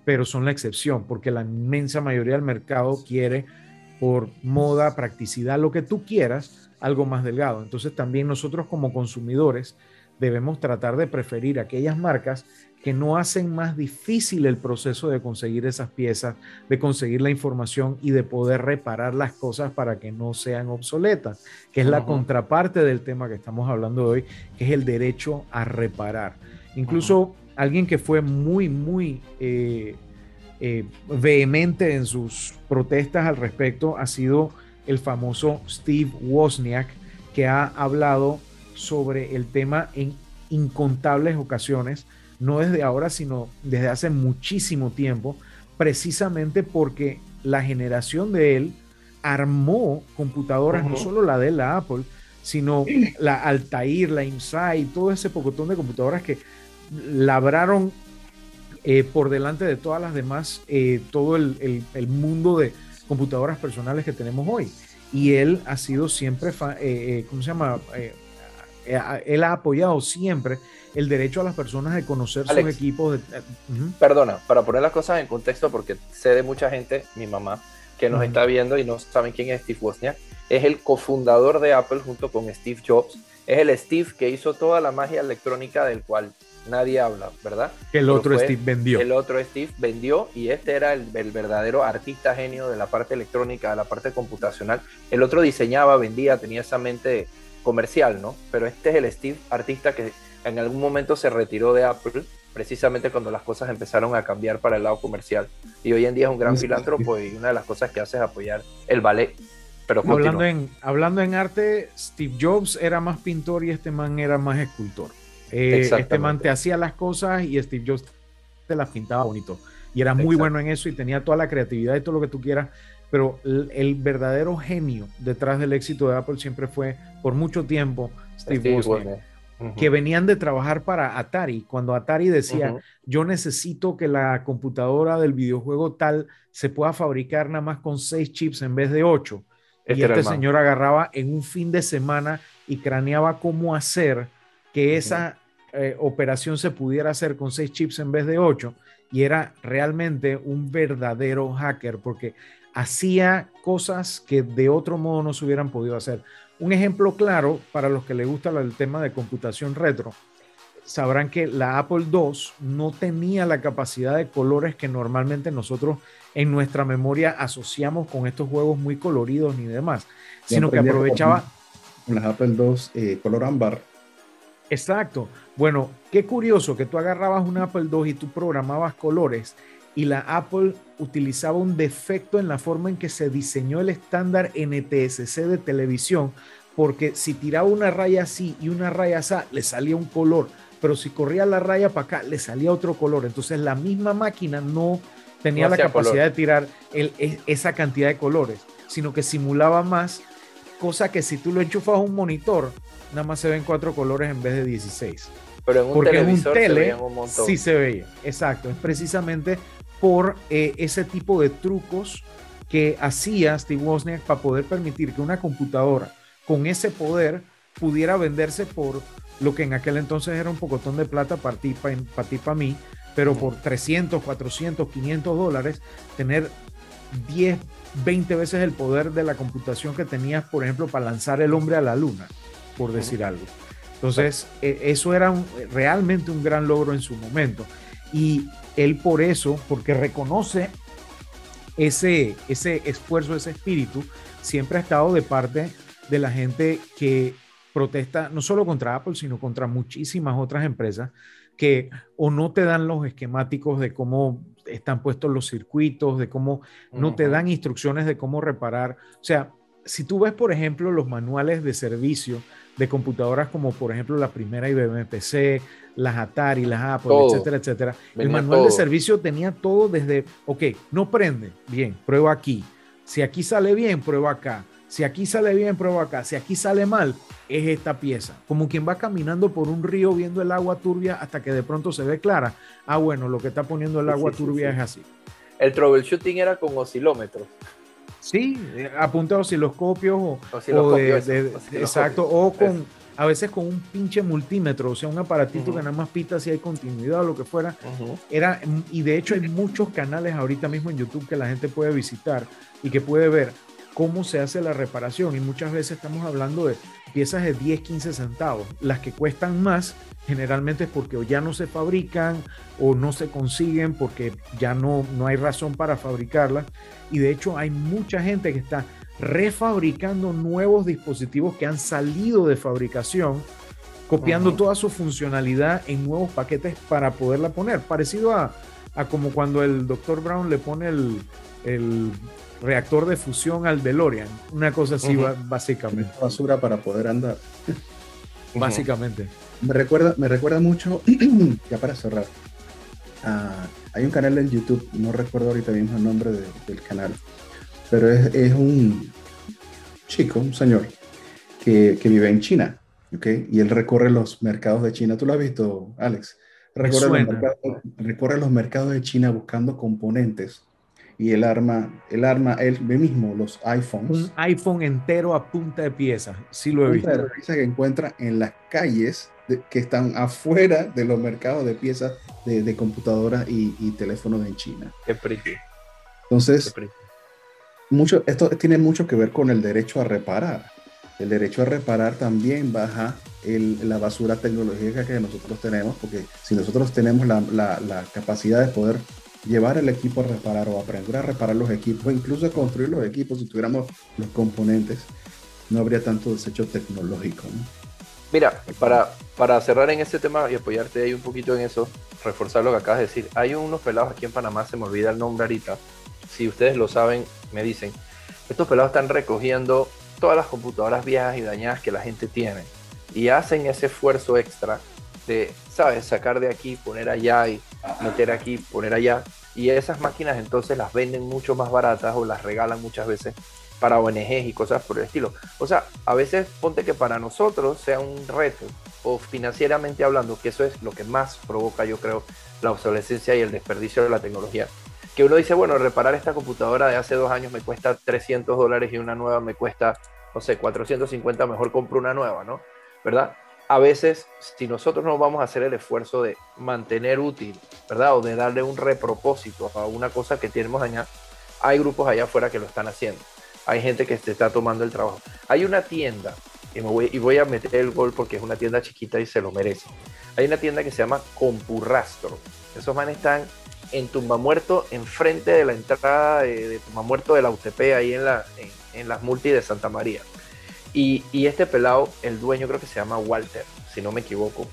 pero son la excepción, porque la inmensa mayoría del mercado quiere por moda, practicidad, lo que tú quieras, algo más delgado. Entonces también nosotros como consumidores debemos tratar de preferir aquellas marcas que no hacen más difícil el proceso de conseguir esas piezas, de conseguir la información y de poder reparar las cosas para que no sean obsoletas, que es la contraparte del tema que estamos hablando hoy, que es el derecho a reparar. Incluso alguien que fue muy, muy eh, eh, vehemente en sus protestas al respecto ha sido el famoso Steve Wozniak, que ha hablado sobre el tema en incontables ocasiones, no desde ahora, sino desde hace muchísimo tiempo, precisamente porque la generación de él armó computadoras, no solo la de la Apple, sino la Altair, la Insight, todo ese pocotón de computadoras que labraron eh, por delante de todas las demás eh, todo el, mundo de computadoras personales que tenemos hoy. Y él ha sido siempre, eh, ¿cómo se llama? él ha apoyado siempre el derecho a las personas de conocer sus equipos. Perdona, para poner las cosas en contexto, porque sé de mucha gente, mi mamá, que nos está viendo y no saben quién es Steve Wozniak, es el cofundador de Apple junto con Steve Jobs. Es el Steve que hizo toda la magia electrónica del cual nadie habla, ¿verdad? Que el otro Steve vendió. El otro Steve vendió y este era el, verdadero artista genio de la parte electrónica, de la parte computacional. El otro diseñaba, vendía, tenía esa mente comercial, ¿no? Pero este es el Steve artista que en algún momento se retiró de Apple, precisamente cuando las cosas empezaron a cambiar para el lado comercial. Y hoy en día es un gran filántropo y una de las cosas que hace es apoyar el ballet. Pero hablando en, hablando en arte, Steve Jobs era más pintor y este man era más escultor. Eh, este man te hacía las cosas y Steve Jobs te las pintaba bonito. Y era muy bueno en eso y tenía toda la creatividad y todo lo que tú quieras. Pero el, verdadero genio detrás del éxito de Apple siempre fue, por mucho tiempo, Steve, Wozniak. Que venían de trabajar para Atari, cuando Atari decía, yo necesito que la computadora del videojuego tal se pueda fabricar nada más con seis chips en vez de ocho. y este, este señor agarraba en un fin de semana y craneaba cómo hacer que esa eh, operación se pudiera hacer con seis chips en vez de ocho y era realmente un verdadero hacker porque hacía cosas que de otro modo no se hubieran podido hacer. Un ejemplo claro para los que les gusta el tema de computación retro, sabrán que la Apple II no tenía la capacidad de colores que normalmente nosotros en nuestra memoria asociamos con estos juegos muy coloridos ni demás, sino que aprovechaba... Con las Apple II eh, color ámbar Exacto. Bueno, qué curioso que tú agarrabas un Apple II y tú programabas colores y la Apple utilizaba un defecto en la forma en que se diseñó el estándar NTSC de televisión, porque si tiraba una raya así y una raya así, le salía un color, pero si corría la raya para acá, le salía otro color. Entonces la misma máquina no tenía la capacidad de tirar e, esa cantidad de colores, sino que simulaba más, cosa que si tú lo enchufas a un monitor, nada más se ven cuatro colores en vez de 16. Pero en un Porque televisor en un tele se un montón. sí se veía, exacto. Es precisamente por eh, ese tipo de trucos que hacía Steve Wozniak para poder permitir que una computadora con ese poder pudiera venderse por lo que en aquel entonces era un pocotón de plata para ti, para ti, para mí, pero por 300, 400, 500 dólares, tener 10, 20 veces el poder de la computación que tenías, por ejemplo, para lanzar el hombre a la luna, por decir algo. Entonces, e, eso era realmente un gran logro en su momento. Y él por eso, porque reconoce ese, ese esfuerzo, ese espíritu, siempre ha estado de parte de la gente que protesta no solo contra Apple, sino contra muchísimas otras empresas que o no te dan los esquemáticos de cómo están puestos los circuitos, de cómo no te dan instrucciones de cómo reparar. O sea, si tú ves, por ejemplo, los manuales de servicio de computadoras como, por ejemplo, la primera IBM PC, las Atari, las Apple, etcétera, etcétera, el manual de servicio tenía todo desde, ok, no prende, bien, prueba aquí. Si aquí sale bien, prueba acá. Si aquí sale bien, prueba acá. Si aquí sale mal, es esta pieza. Como quien va caminando por un río viendo el agua turbia hasta que de pronto se ve clara. Ah, bueno, lo que está poniendo el agua turbia es así. El troubleshooting era con oscilómetros. Sí, eh, apunta a osciloscopios o, exacto, o con a veces con un pinche multímetro, o sea, un aparatito que nada más pita si hay continuidad o lo que fuera. Era, y de hecho hay muchos canales ahorita mismo en YouTube que la gente puede visitar y que puede ver cómo se hace la reparación. Y muchas veces estamos hablando de piezas de 10, 15 centavos. Las que cuestan más generalmente es porque o ya no se fabrican o no se consiguen porque ya no, no hay razón para fabricarlas. Y de hecho hay mucha gente que está refabricando nuevos dispositivos que han salido de fabricación, copiando toda su funcionalidad en nuevos paquetes para poderla poner. Parecido a, a como cuando el Dr. Brown le pone el, el reactor de fusión al DeLorean. Una cosa así, básicamente. Basura para poder andar. Básicamente. Me recuerda, me recuerda mucho, ya para cerrar, hay un canal en YouTube, no recuerdo ahorita mismo el nombre del canal, pero es, es, un chico, un señor, que, que vive en China, ¿ok? Y él recorre los mercados de China. ¿Tú lo has visto, Alex? Recorre los, recorre los mercados de China buscando componentes y el arma, el arma él mismo, los iPhones. Un iPhone entero a punta de pieza, sí lo he visto. De pieza que encuentra en las calles que están afuera de los mercados de piezas de, de computadoras y, y, teléfonos en China. Qué pretty. Entonces, mucho, esto tiene mucho que ver con el derecho a reparar. El derecho a reparar también baja el, la basura tecnológica que nosotros tenemos, porque si nosotros tenemos la, la, la capacidad de poder llevar el equipo a reparar o aprender a reparar los equipos, incluso a construir los equipos, si tuviéramos los componentes, no habría tanto desecho tecnológico. Mira, para, para cerrar en este tema y apoyarte ahí un poquito en eso, reforzar lo que acabas de decir, hay unos pelados aquí en Panamá, se me olvida el nombre ahorita, si ustedes lo saben, me dicen, estos pelados están recogiendo todas las computadoras viejas y dañadas que la gente tiene y hacen ese esfuerzo extra de, ¿sabes? Sacar de aquí, poner allá y meter aquí, poner allá. Y esas máquinas entonces las venden mucho más baratas o las regalan muchas veces para ONGs y cosas por el estilo. O sea, a veces ponte que para nosotros sea un reto o financieramente hablando, que eso es lo que más provoca, yo creo, la obsolescencia y el desperdicio de la tecnología. Que uno dice, bueno, reparar esta computadora de hace dos años me cuesta 300 dólares y una nueva me cuesta, no sé, 450, mejor compro una nueva, ¿no? ¿Verdad? A veces, si nosotros no vamos a hacer el esfuerzo de mantener útil, ¿verdad? O de darle un repropósito a una cosa que tenemos allá, hay grupos allá afuera que lo están haciendo. Hay gente que se está tomando el trabajo. Hay una tienda, y, voy, y voy a meter el gol porque es una tienda chiquita y se lo merece. Hay una tienda que se llama Compurrastro. Esos manes están en Tumbamuerto, enfrente de la entrada de, de Tumbamuerto de la UTP, ahí en, en las multi de Santa María. Y, este pelado, el dueño creo que se llama Walter, si no me equivoco.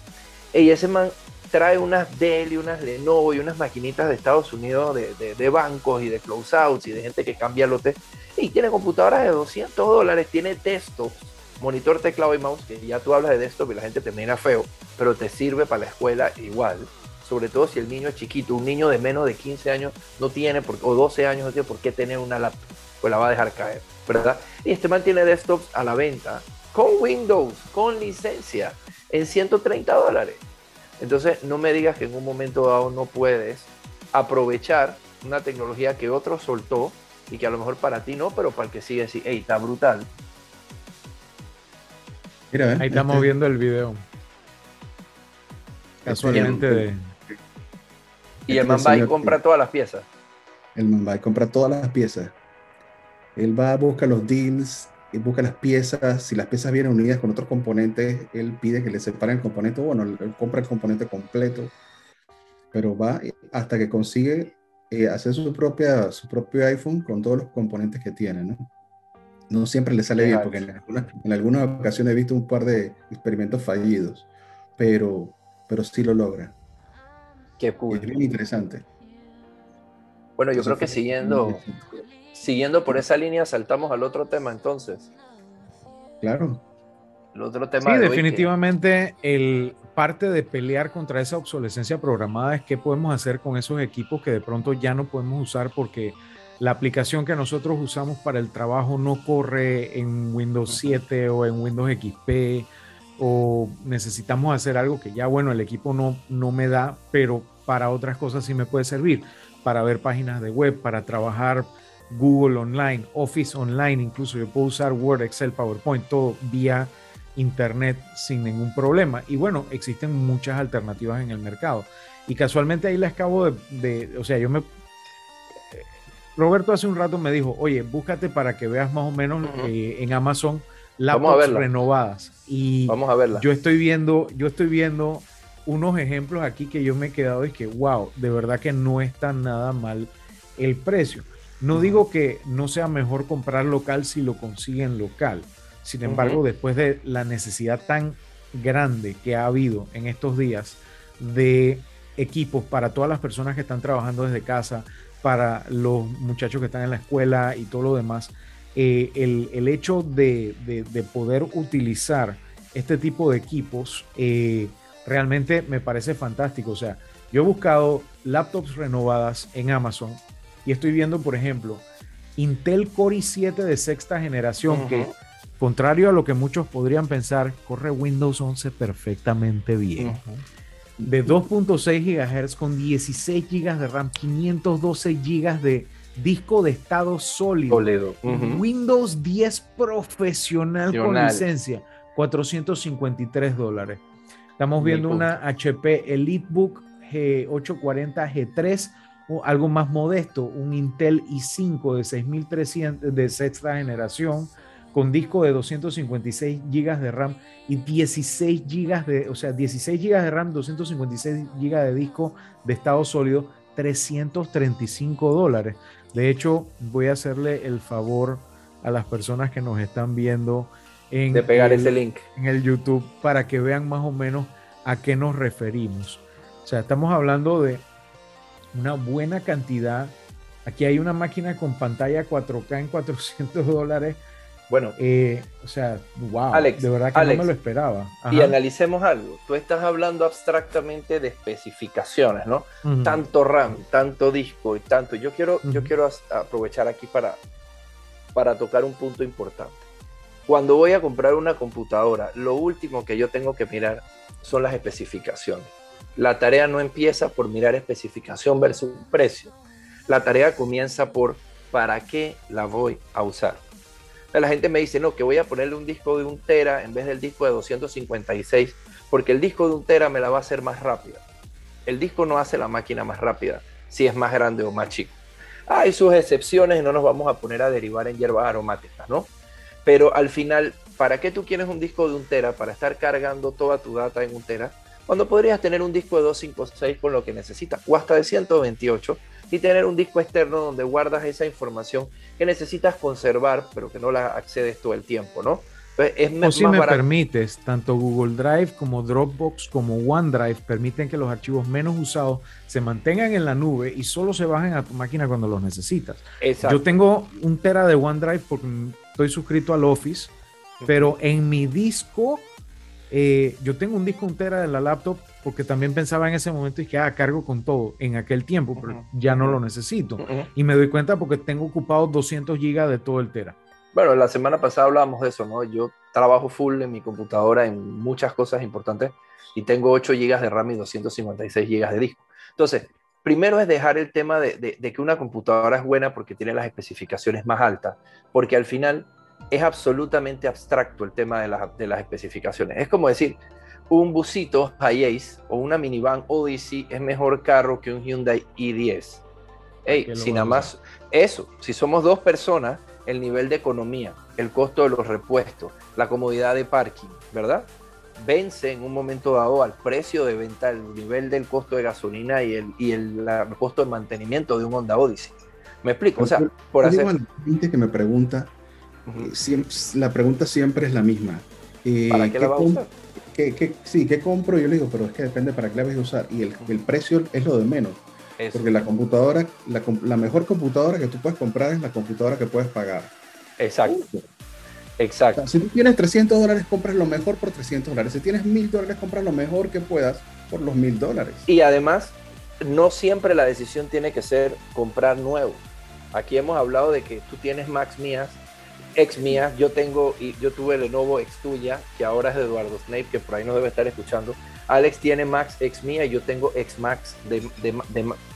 Y ese man trae unas Dell y unas Lenovo y unas maquinitas de Estados Unidos de, de, bancos y de closeouts y de gente que cambia lotes. Y tiene computadoras de 200 dólares, tiene desktop, monitor, teclado y mouse, que ya tú hablas de desktop y la gente te mira feo, pero te sirve para la escuela igual. Sobre todo si el niño es chiquito, un niño de menos de 15 años no tiene, o 12 años no tiene por qué tener una laptop, pues la va a dejar caer. ¿Verdad? Y este mantiene desktops a la venta con Windows, con licencia, en 130 dólares. Entonces, no me digas que en un momento dado no puedes aprovechar una tecnología que otro soltó y que a lo mejor para ti no, pero para el que sigue decir, hey, está brutal. Mira, Ahí estamos este viendo el video. Este Casualmente de... Y el man va y compra todas las piezas. El man va y compra todas las piezas. Él va, a buscar los deals, él busca las piezas. Si las piezas vienen unidas con otros componentes, él pide que le separen el componente. Bueno, él compra el componente completo. Pero va hasta que consigue eh, hacer su, propia, su propio iPhone con todos los componentes que tiene, ¿no? No siempre le sale bien, porque en algunas, en algunas ocasiones he visto un par de experimentos fallidos, pero, pero sí lo logra. Qué cool. Es bien interesante. Bueno, yo creo que siguiendo, siguiendo por esa línea, saltamos al otro tema entonces. Claro. El otro tema. Sí, definitivamente el parte de pelear contra esa obsolescencia programada es qué podemos hacer con esos equipos que de pronto ya no podemos usar porque la aplicación que nosotros usamos para el trabajo no corre en Windows 7 o en Windows XP o necesitamos hacer algo que ya, bueno, el equipo no, no me da, pero para otras cosas sí me puede servir, para ver páginas de web, para trabajar Google Online, Office Online, incluso yo puedo usar Word, Excel, PowerPoint, todo vía Internet sin ningún problema. Y bueno, existen muchas alternativas en el mercado. Y casualmente ahí les acabo de, o sea, yo me... Roberto hace un rato me dijo, oye, búscate para que veas más o menos eh, en Amazon laptops renovadas. Y Vamos a verla. yo estoy viendo, yo estoy viendo unos ejemplos aquí que yo me he quedado y que, wow, de verdad que no está nada mal el precio. No digo que no sea mejor comprar local si lo consiguen local. Sin embargo, después de la necesidad tan grande que ha habido en estos días de equipos para todas las personas que están trabajando desde casa, para los muchachos que están en la escuela y todo lo demás, eh, el, hecho de, poder utilizar este tipo de equipos eh, realmente me parece fantástico. O sea, yo he buscado laptops renovadas en Amazon y estoy viendo, por ejemplo, Intel Core i7 de sexta generación, que contrario a lo que muchos podrían pensar, corre Windows 11 perfectamente bien. De 2.6 GHz con 16 GB de RAM, 512 GB de disco de estado sólido. Windows 10 profesional con licencia, 453 dólares. Estamos viendo una HP EliteBook G840 G3, o algo más modesto, un Intel i5 de 6300 de sexta generación con disco de 256 GB de RAM y 16 GB de, o sea, 16 GB de RAM, 256 GB de disco de estado sólido, 335 dólares. De hecho, voy a hacerle el favor a las personas que nos están viendo en de pegar ese link en el YouTube para que vean más o menos a qué nos referimos. O sea, estamos hablando de una buena cantidad. Aquí hay una máquina con pantalla 4K en 400 dólares. Bueno, eh, o sea, wow, Alex, de verdad que no me lo esperaba. Y analicemos algo. Tú estás hablando abstractamente de especificaciones, ¿no? Tanto RAM, tanto disco y tanto. Yo quiero, yo quiero aprovechar aquí para, para tocar un punto importante. Cuando voy a comprar una computadora, lo último que yo tengo que mirar son las especificaciones. La tarea no empieza por mirar especificación versus precio. La tarea comienza por para qué la voy a usar la gente me dice, no, que voy a ponerle un disco de un tera en vez del disco de 256, porque el disco de un tera me la va a hacer más rápida. El disco no hace la máquina más rápida si es más grande o más chico. Hay sus excepciones y no nos vamos a poner a derivar en hierbas aromáticas, ¿no? Pero al final, ¿para qué tú quieres un disco de un tera para estar cargando toda tu data en un tera? Cuando podrías tener un disco de 256 con lo que necesitas, o hasta de 128, y tener un disco externo donde guardas esa información que necesitas conservar, pero que no la accedes todo el tiempo, ¿no? Entonces, es o si me permites, tanto Google Drive como Dropbox como OneDrive permiten que los archivos menos usados se mantengan en la nube y solo se bajen a tu máquina cuando los necesitas. Yo tengo un tera de OneDrive porque estoy suscrito al Office, pero en mi disco, eh, yo tengo un disco un tera de la laptop porque también pensaba en ese momento y que ah, cargo con todo en aquel tiempo, pero ya no lo necesito. Y me doy cuenta porque tengo ocupado 200 gigas de todo el Tera. Bueno, la semana pasada hablábamos de eso, ¿no? Yo trabajo full en mi computadora en muchas cosas importantes y tengo 8 gigas de RAM y 256 gigas de disco. Entonces, primero es dejar el tema de, que una computadora es buena porque tiene las especificaciones más altas, porque al final es absolutamente abstracto el tema de, de las especificaciones. Es como decir, un busito Hiace o una minivan Odyssey es mejor carro que un Hyundai i10. Hey, si nada más eso, si somos dos personas, el nivel de economía, el costo de los repuestos, la comodidad de parking, ¿verdad? Vence en un momento dado al precio de venta, el nivel del costo de gasolina y el, y el, costo de mantenimiento de un Honda Odyssey. ¿Me explico? O sea, por hacer... gente que me pregunta, eh, la pregunta siempre es la misma. Eh, ¿Para qué, la va a usar? sí, ¿qué compro? Yo le digo, pero es que depende para qué la vas a usar. Y el, el precio es lo de menos. Porque la computadora, la, la, mejor computadora que tú puedes comprar es la computadora que puedes pagar. Exacto. Exacto. si tú tienes 300 dólares, compras lo mejor por 300 dólares. Si tienes 1000 dólares, compras lo mejor que puedas por los 1000 dólares. Y además, no siempre la decisión tiene que ser comprar nuevo. Aquí hemos hablado de que tú tienes Max mías, ex mías, yo tengo, y yo tuve Lenovo ex tuya, que ahora es de Eduardo Snape, que por ahí no debe estar escuchando. Alex tiene Max ex mía y yo tengo ex Max de,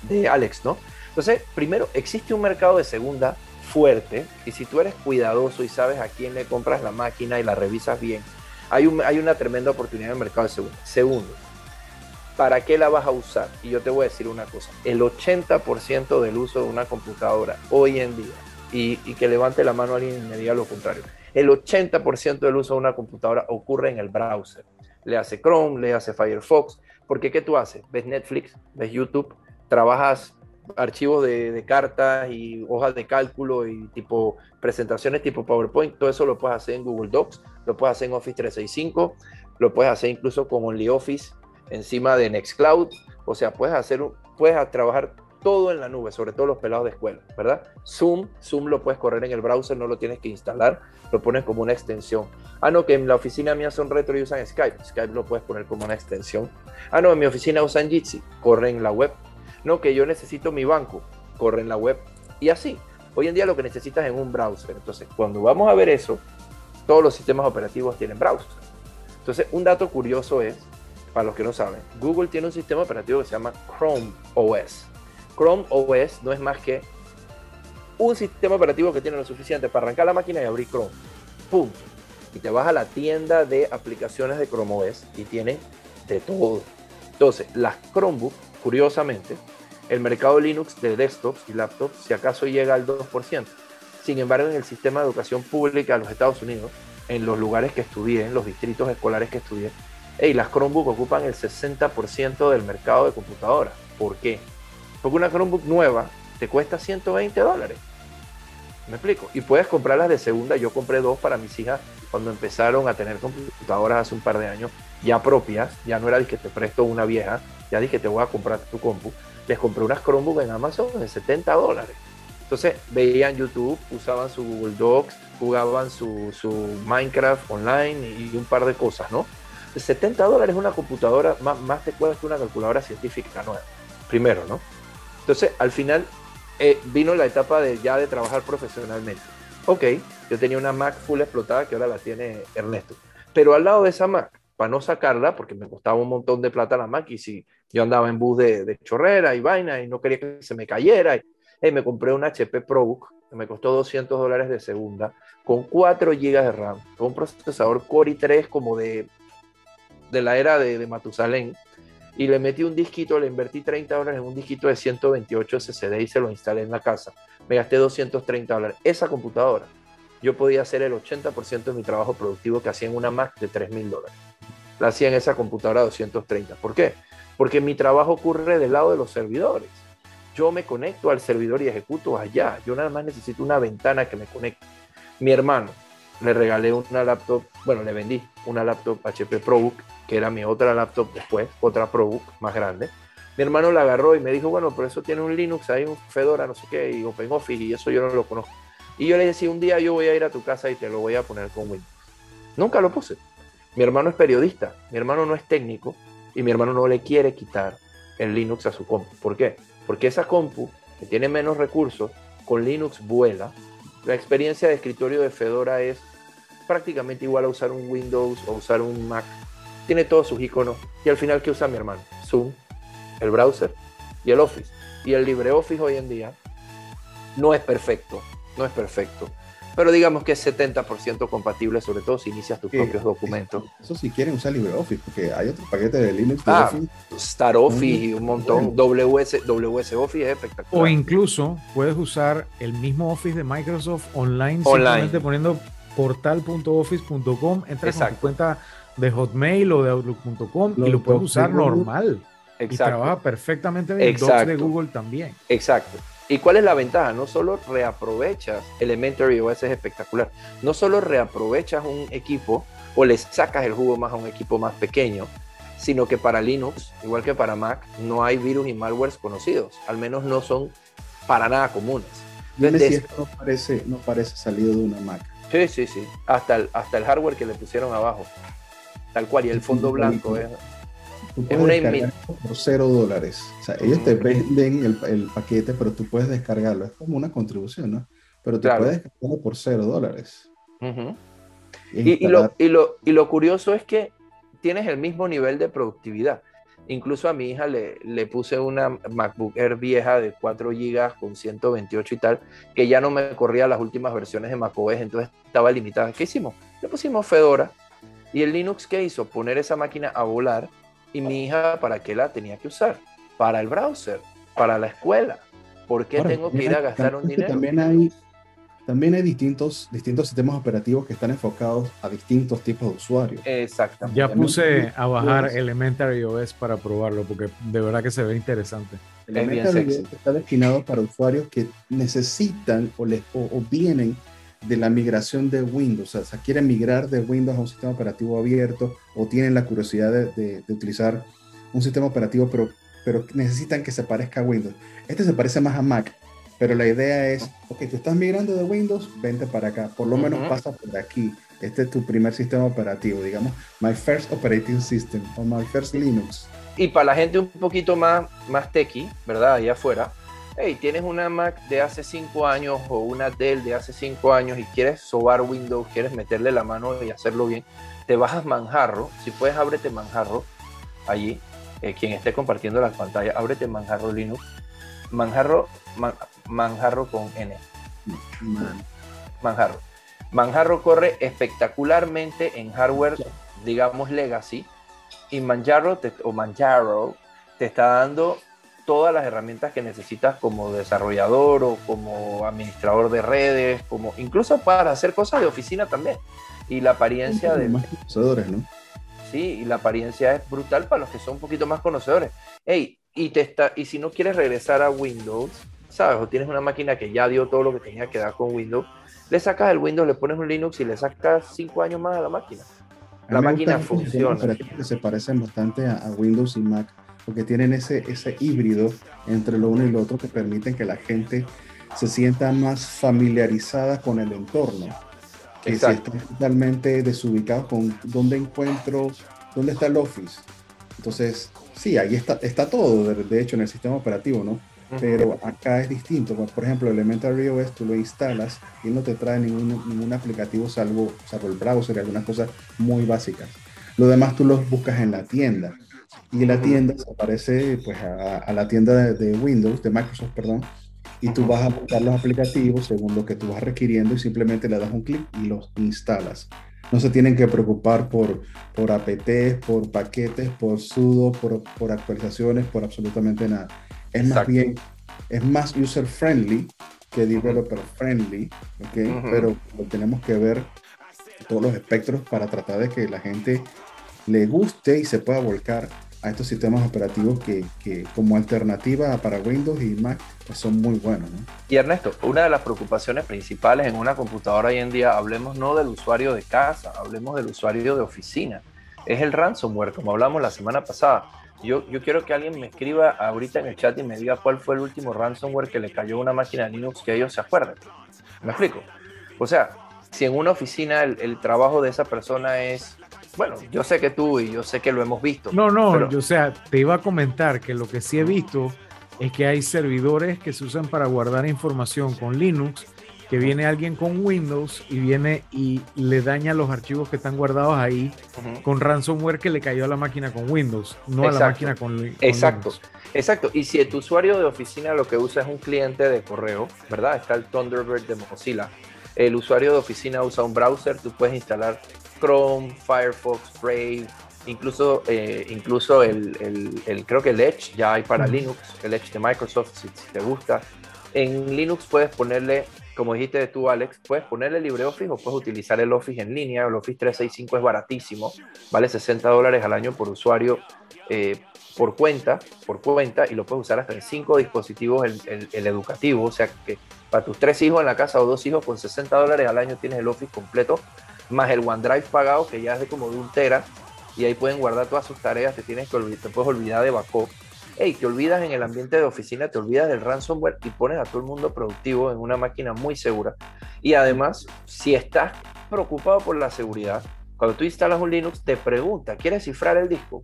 de, Alex, ¿no? Entonces, primero, existe un mercado de segunda fuerte y si tú eres cuidadoso y sabes a quién le compras la máquina y la revisas bien, hay, un, hay una tremenda oportunidad en el mercado de segundo. Segundo, ¿para qué la vas a usar? Y yo te voy a decir una cosa, el 80% del uso de una computadora hoy en día, y, que levante la mano alguien y me diga lo contrario, el 80% del uso de una computadora ocurre en el browser. Le hace Chrome, le hace Firefox, porque ¿qué tú haces? Ves Netflix, ves YouTube, trabajas archivos de, cartas y hojas de cálculo y tipo presentaciones tipo PowerPoint, todo eso lo puedes hacer en Google Docs, lo puedes hacer en Office 365, lo puedes hacer incluso con OnlyOffice encima de Nextcloud, o sea, puedes hacer, puedes trabajar todo en la nube, sobre todo los pelados de escuela, ¿verdad? Zoom, Zoom lo puedes correr en el browser, no lo tienes que instalar, lo pones como una extensión. Ah, no, que en la oficina mía son retro y usan Skype, Skype lo puedes poner como una extensión. Ah, no, en mi oficina usan Jitsi, corre en la web, no, que yo necesito mi banco, corre en la web. Y así, hoy en día lo que necesitas es un browser. Entonces, cuando vamos a ver eso, todos los sistemas operativos tienen browser. Entonces, un dato curioso es, para los que no saben, Google tiene un sistema operativo que se llama Chrome OS. Chrome OS no es más que un sistema operativo que tiene lo suficiente para arrancar la máquina y abrir Chrome. Punto. Y te vas a la tienda de aplicaciones de Chrome OS y tiene de todo. Entonces, las Chromebook Curiosamente, el mercado Linux de desktops y laptops si acaso llega al 2%. Sin embargo, en el sistema de educación pública de los Estados Unidos, en los lugares que estudié, en los distritos escolares que estudié, las Chromebook ocupan el 60% del mercado de computadoras. ¿Por qué? Porque una Chromebook nueva te cuesta 120 dólares. ¿Me explico? Y puedes comprarlas de segunda. Yo compré dos para mis hijas cuando empezaron a tener computadoras hace un par de años ya propias. Ya no era de que te presto una vieja, ya dije, te voy a comprar tu compu. Les compré unas Chromebook en Amazon de 70 dólares. Entonces veían YouTube, usaban su Google Docs, jugaban su, Minecraft online y, un par de cosas, ¿no? 70 dólares una computadora, más, más te cuesta que una calculadora científica nueva. Primero, ¿no? Entonces, al final eh, vino la etapa de ya de trabajar profesionalmente. Ok, yo tenía una Mac full explotada que ahora la tiene Ernesto. Pero al lado de esa Mac, para no sacarla, porque me costaba un montón de plata la Mac y si yo andaba en bus de, chorrera y vaina y no quería que se me cayera, y, me compré un HP ProBook que me costó 200 dólares de segunda, con 4 GB de RAM, con un procesador Core i3 como de, de la era de, de Matusalén, y le metí un disquito, le invertí 30 dólares en un disquito de 128 SSD y se lo instalé en la casa. Me gasté 230 dólares. Esa computadora, yo podía hacer el 80% de mi trabajo productivo que hacía en una Mac de 3 mil dólares. La hacía en esa computadora 230. ¿Por qué? Porque mi trabajo ocurre del lado de los servidores. Yo me conecto al servidor y ejecuto allá. Yo nada más necesito una ventana que me conecte. Mi hermano, le regalé una laptop, bueno, le vendí una laptop HP ProBook, que era mi otra laptop después, otra ProBook más grande. Mi hermano la agarró y me dijo, bueno, pero eso tiene un Linux, hay un Fedora, no sé qué, y OpenOffice, y eso yo no lo conozco. Y yo le decía, un día yo voy a ir a tu casa y te lo voy a poner con Windows. Nunca lo puse. Mi hermano es periodista, mi hermano no es técnico y mi hermano no le quiere quitar el Linux a su compu. ¿Por qué? Porque esa compu, que tiene menos recursos, con Linux vuela. La experiencia de escritorio de Fedora es prácticamente igual a usar un Windows o usar un Mac. Tiene todos sus iconos. Y al final, ¿qué usa mi hermano? Zoom, el browser y el Office. Y el LibreOffice hoy en día no es perfecto, no es perfecto. Pero digamos que es 70% compatible, sobre todo si inicias tus propios documentos. Eso si quieren usar LibreOffice, porque hay otros paquetes de Linux. De ah, Star Office y un montón. WS, WS Office es espectacular. O incluso puedes usar el mismo Office de Microsoft online, online. simplemente poniendo portal.office.com, entras en tu cuenta de Hotmail o de Outlook.com y lo puedes usar normal. Exacto. Y trabaja perfectamente bien. Docs de Google también. Exacto. ¿Y cuál es la ventaja? No solo reaprovechas Elementary OS es espectacular, no solo reaprovechas un equipo o le sacas el jugo más a un equipo más pequeño, sino que para Linux, igual que para Mac, no hay virus y malwares conocidos, al menos no son para nada comunes. Entonces, no parece, no parece salido de una Mac. Sí, sí, sí. Hasta el, hasta el hardware que le pusieron abajo. Tal cual. Y el fondo blanco es, es una por cero dólares. O sea, ellos te venden el, el, paquete, pero tú puedes descargarlo. Es como una contribución, ¿no? Pero tú puedes descargarlo por cero dólares. y, y, lo, y, lo, y lo curioso es que tienes el mismo nivel de productividad. Incluso a mi hija le, le, puse una MacBook Air vieja de 4 GB con 128 y tal, que ya no me corría las últimas versiones de macOS, entonces estaba limitada. ¿Qué hicimos? Le pusimos Fedora y el Linux que hizo poner esa máquina a volar y mi hija para qué la tenía que usar? Para el browser, para la escuela. ¿Por qué tengo que ir a gastar un dinero? También hay también hay distintos, distintos sistemas operativos que están enfocados a distintos tipos de usuarios. Exactamente. Ya puse a bajar Elementary OS para probarlo porque de verdad que se ve interesante. Elementary OS está destinado para usuarios que necesitan o, les, o, vienen de la migración de Windows, o sea, quieren migrar de Windows a un sistema operativo abierto o tienen la curiosidad de, de, de utilizar un sistema operativo, pero, pero necesitan que se parezca a Windows. Este se parece más a Mac, pero la idea es, ok, tú estás migrando de Windows, vente para acá, por lo menos pasa por aquí. Este es tu primer sistema operativo, digamos, my first operating system o my first Linux. Y para la gente un poquito más, más techie, ¿verdad? Allá afuera, hey, tienes una Mac de hace 5 años o una Dell de hace 5 años y quieres sobar Windows, quieres meterle la mano y hacerlo bien, te bajas Manjarro, si puedes ábrete Manjarro allí, eh, quien esté compartiendo la pantalla, ábrete Manjarro Linux. Manjarro, Manjarro con N. Manjarro. Manjarro corre espectacularmente en hardware, digamos, legacy. Y Manjaro o Manjaro te está dando todas las herramientas que necesitas como desarrollador o como administrador de redes, como incluso para hacer cosas de oficina también. Y la apariencia de... Más conocedores, ¿no? Sí, y la apariencia es brutal para los que son un poquito más conocedores. Hey, y, te está, y si no quieres regresar a Windows, ¿sabes? O tienes una máquina que ya dio todo lo que tenía que dar con Windows, le sacas el Windows, le pones un Linux y le sacas cinco años más a la máquina. La máquina funciona. Que se parecen bastante a, Windows y Mac, porque tienen ese, ese híbrido entre lo uno y lo otro que permiten que la gente se sienta más familiarizada con el entorno. Que si están totalmente desubicados con dónde encuentro, dónde está el Office. Entonces, sí, ahí está, está todo, de hecho, en el sistema operativo, ¿no? pero acá es distinto. Por ejemplo, Elementary OS tú lo instalas y no te trae ningún, ningún aplicativo salvo, salvo el browser y algunas cosas muy básicas. Lo demás tú los buscas en la tienda y la tienda se aparece pues, a, la tienda de, Windows, de Microsoft, perdón, y tú vas a buscar los aplicativos según lo que tú vas requiriendo y simplemente le das un clic y los instalas. No se tienen que preocupar por, por APTs, por paquetes, por sudo, por, por actualizaciones, por absolutamente nada. Es más bien, es más user friendly que developer friendly, ¿ok? Pero tenemos que ver todos los espectros para tratar de que la gente le guste y se pueda volcar a estos sistemas operativos que, que como alternativa para Windows y Mac pues son muy buenos. ¿no? Y Ernesto, una de las preocupaciones principales en una computadora hoy en día, hablemos no del usuario de casa, hablemos del usuario de oficina, es el ransomware, como hablamos la semana pasada. Yo, yo quiero que alguien me escriba ahorita en el chat y me diga cuál fue el último ransomware que le cayó a una máquina de Linux que ellos se acuerden. ¿Me explico? O sea, si en una oficina el, trabajo de esa persona es bueno, yo sé que tú y yo sé que lo hemos visto. No, no, yo, o sea, te iba a comentar que lo que sí he visto es que hay servidores que se usan para guardar información con Linux que viene alguien con Windows y viene y le daña los archivos que están guardados ahí con ransomware que le cayó a la máquina con Windows, no a la máquina con, Exacto, exacto. Y si tu usuario de oficina lo que usa es un cliente de correo, ¿verdad? Está el Thunderbird de Mozilla. El usuario de oficina usa un browser, tú puedes instalar Chrome, Firefox, Brave, incluso, eh, incluso el, el, creo que el Edge ya hay para Linux, el Edge de Microsoft, si te gusta. En Linux puedes ponerle como dijiste tú, Alex, puedes ponerle LibreOffice o puedes utilizar el Office en línea. El Office 365 es baratísimo, vale 60 dólares al año por usuario eh, por cuenta, por cuenta, y lo puedes usar hasta en cinco dispositivos el, el, educativo. O sea que para tus tres hijos en la casa o dos hijos con 60 dólares al año tienes el Office completo, más el OneDrive pagado que ya es de como de un tera, y ahí pueden guardar todas sus tareas, te tienes que olvidar, puedes olvidar de backup hey, te olvidas en el ambiente de oficina, te olvidas del ransomware y pones a todo el mundo productivo en una máquina muy segura. Y además, si estás preocupado por la seguridad, cuando tú instalas un Linux, te pregunta, ¿quieres cifrar el disco?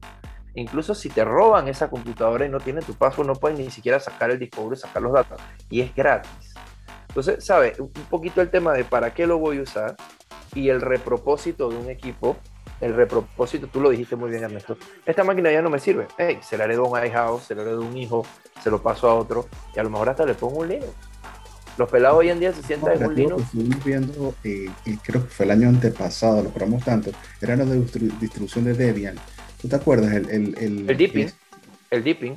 Incluso si te roban esa computadora y no tienen tu password, no pueden ni siquiera sacar el disco duro y sacar los datos. Y es gratis. Entonces, ¿sabes? Un poquito el tema de para qué lo voy a usar y el repropósito de un equipo el repropósito, tú lo dijiste muy bien, Ernesto. Esta máquina ya no me sirve. Hey, se la heredo a un iHouse, se la heredo a un hijo, se lo paso a otro y a lo mejor hasta le pongo un Linux. Los pelados hoy en día se sientan en un Linux. Estuvimos viendo, eh, y creo que fue el año antepasado, lo probamos tanto, era la de distribución de Debian. ¿Tú te acuerdas? El, el, el, el Deepin. El Deepin.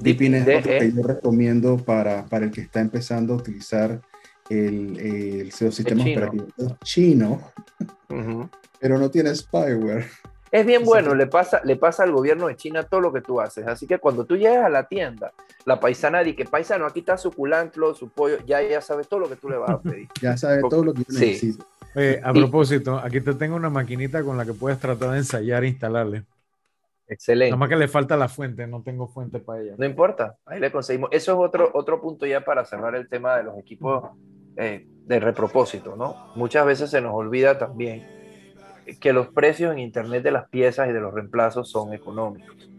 Deepin. es lo que yo recomiendo para, para el que está empezando a utilizar el, el, sistema operativo chino pero no tiene spyware. Es bien bueno, le pasa, le pasa al gobierno de China todo lo que tú haces. Así que cuando tú llegas a la tienda, la paisana dice que paisano, aquí está su culantro, su pollo, ya ya sabes todo lo que tú le vas a pedir. ya sabe todo lo que tú necesitas. a propósito, aquí te tengo una maquinita con la que puedes tratar de ensayar e instalarle. Excelente. Nada más que le falta la fuente, no tengo fuente para ella. No importa, ahí le conseguimos. Eso es otro, otro punto ya para cerrar el tema de los equipos eh, de repropósito, ¿no? Muchas veces se nos olvida también que los precios en internet de las piezas y de los reemplazos son económicos.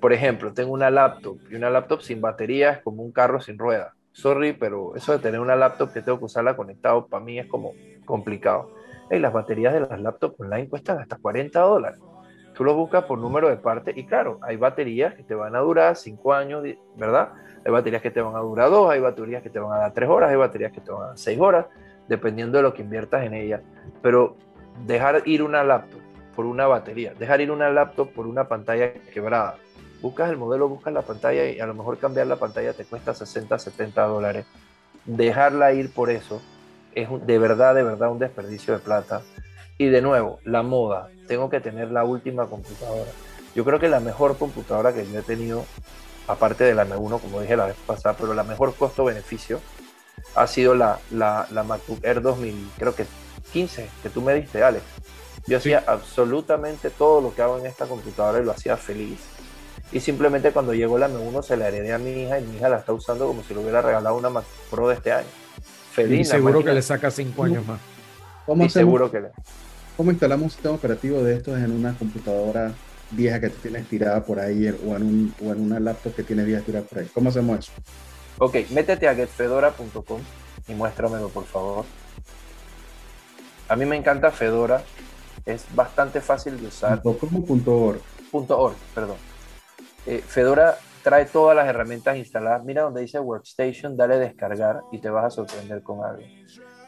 Por ejemplo, tengo una laptop y una laptop sin batería es como un carro sin rueda. Sorry, pero eso de tener una laptop que tengo que usarla conectado para mí es como complicado. Y las baterías de las laptops online cuestan hasta 40 dólares. Tú lo buscas por número de partes y claro, hay baterías que te van a durar 5 años, ¿verdad? Hay baterías que te van a durar 2, hay baterías que te van a dar 3 horas, hay baterías que te van a dar 6 horas, dependiendo de lo que inviertas en ella. Pero dejar ir una laptop por una batería, dejar ir una laptop por una pantalla quebrada. Buscas el modelo, buscas la pantalla y a lo mejor cambiar la pantalla te cuesta 60, 70 dólares. Dejarla ir por eso es de verdad, de verdad un desperdicio de plata. Y de nuevo, la moda. Tengo que tener la última computadora. Yo creo que la mejor computadora que yo he tenido, aparte de la M1, como dije la vez pasada, pero la mejor costo-beneficio ha sido la, la, la MacBook Air 2000, creo que 15 que tú me diste, Alex. Yo hacía absolutamente todo lo que hago en esta computadora y lo hacía feliz. Y simplemente cuando llegó la M1 se la heredé a mi hija y mi hija la está usando como si le hubiera regalado una Mac Pro de este año. Feliz. Y seguro que le saca 5 años más. ¿Cómo seguro que le... ¿Cómo instalamos un sistema operativo de estos en una computadora vieja que tú tienes tirada por ahí o en, un, o en una laptop que tiene vieja tirada por ahí? ¿Cómo hacemos eso? Ok, métete a getfedora.com y muéstramelo por favor. A mí me encanta Fedora, es bastante fácil de usar. .org. .org, perdón. Eh, Fedora trae todas las herramientas instaladas. Mira donde dice Workstation, dale descargar y te vas a sorprender con algo.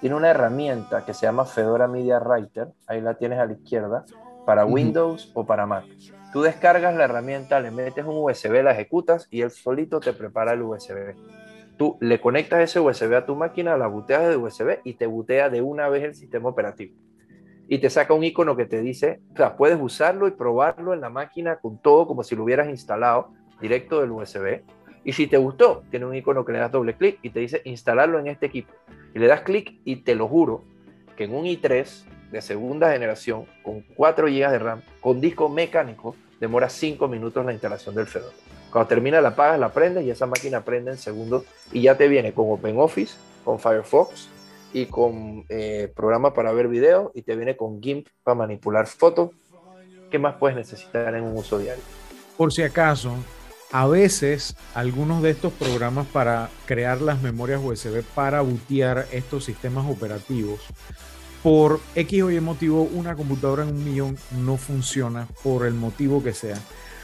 Tiene una herramienta que se llama Fedora Media Writer, ahí la tienes a la izquierda, para Windows o para Mac. Tú descargas la herramienta, le metes un USB, la ejecutas y él solito te prepara el USB tú le conectas ese USB a tu máquina, la buteas de USB y te butea de una vez el sistema operativo. Y te saca un icono que te dice, o sea, puedes usarlo y probarlo en la máquina con todo como si lo hubieras instalado directo del USB. Y si te gustó, tiene un icono que le das doble clic y te dice instalarlo en este equipo. Y le das clic y te lo juro que en un i3 de segunda generación con 4 GB de RAM, con disco mecánico, demora 5 minutos la instalación del Fedora. Cuando termina la apagas, la prendes y esa máquina prende en segundos y ya te viene con OpenOffice, con Firefox y con eh, programa para ver video y te viene con GIMP para manipular fotos. ¿Qué más puedes necesitar en un uso diario? Por si acaso, a veces algunos de estos programas para crear las memorias USB para bootear estos sistemas operativos, por X o Y motivo, una computadora en un millón no funciona por el motivo que sea.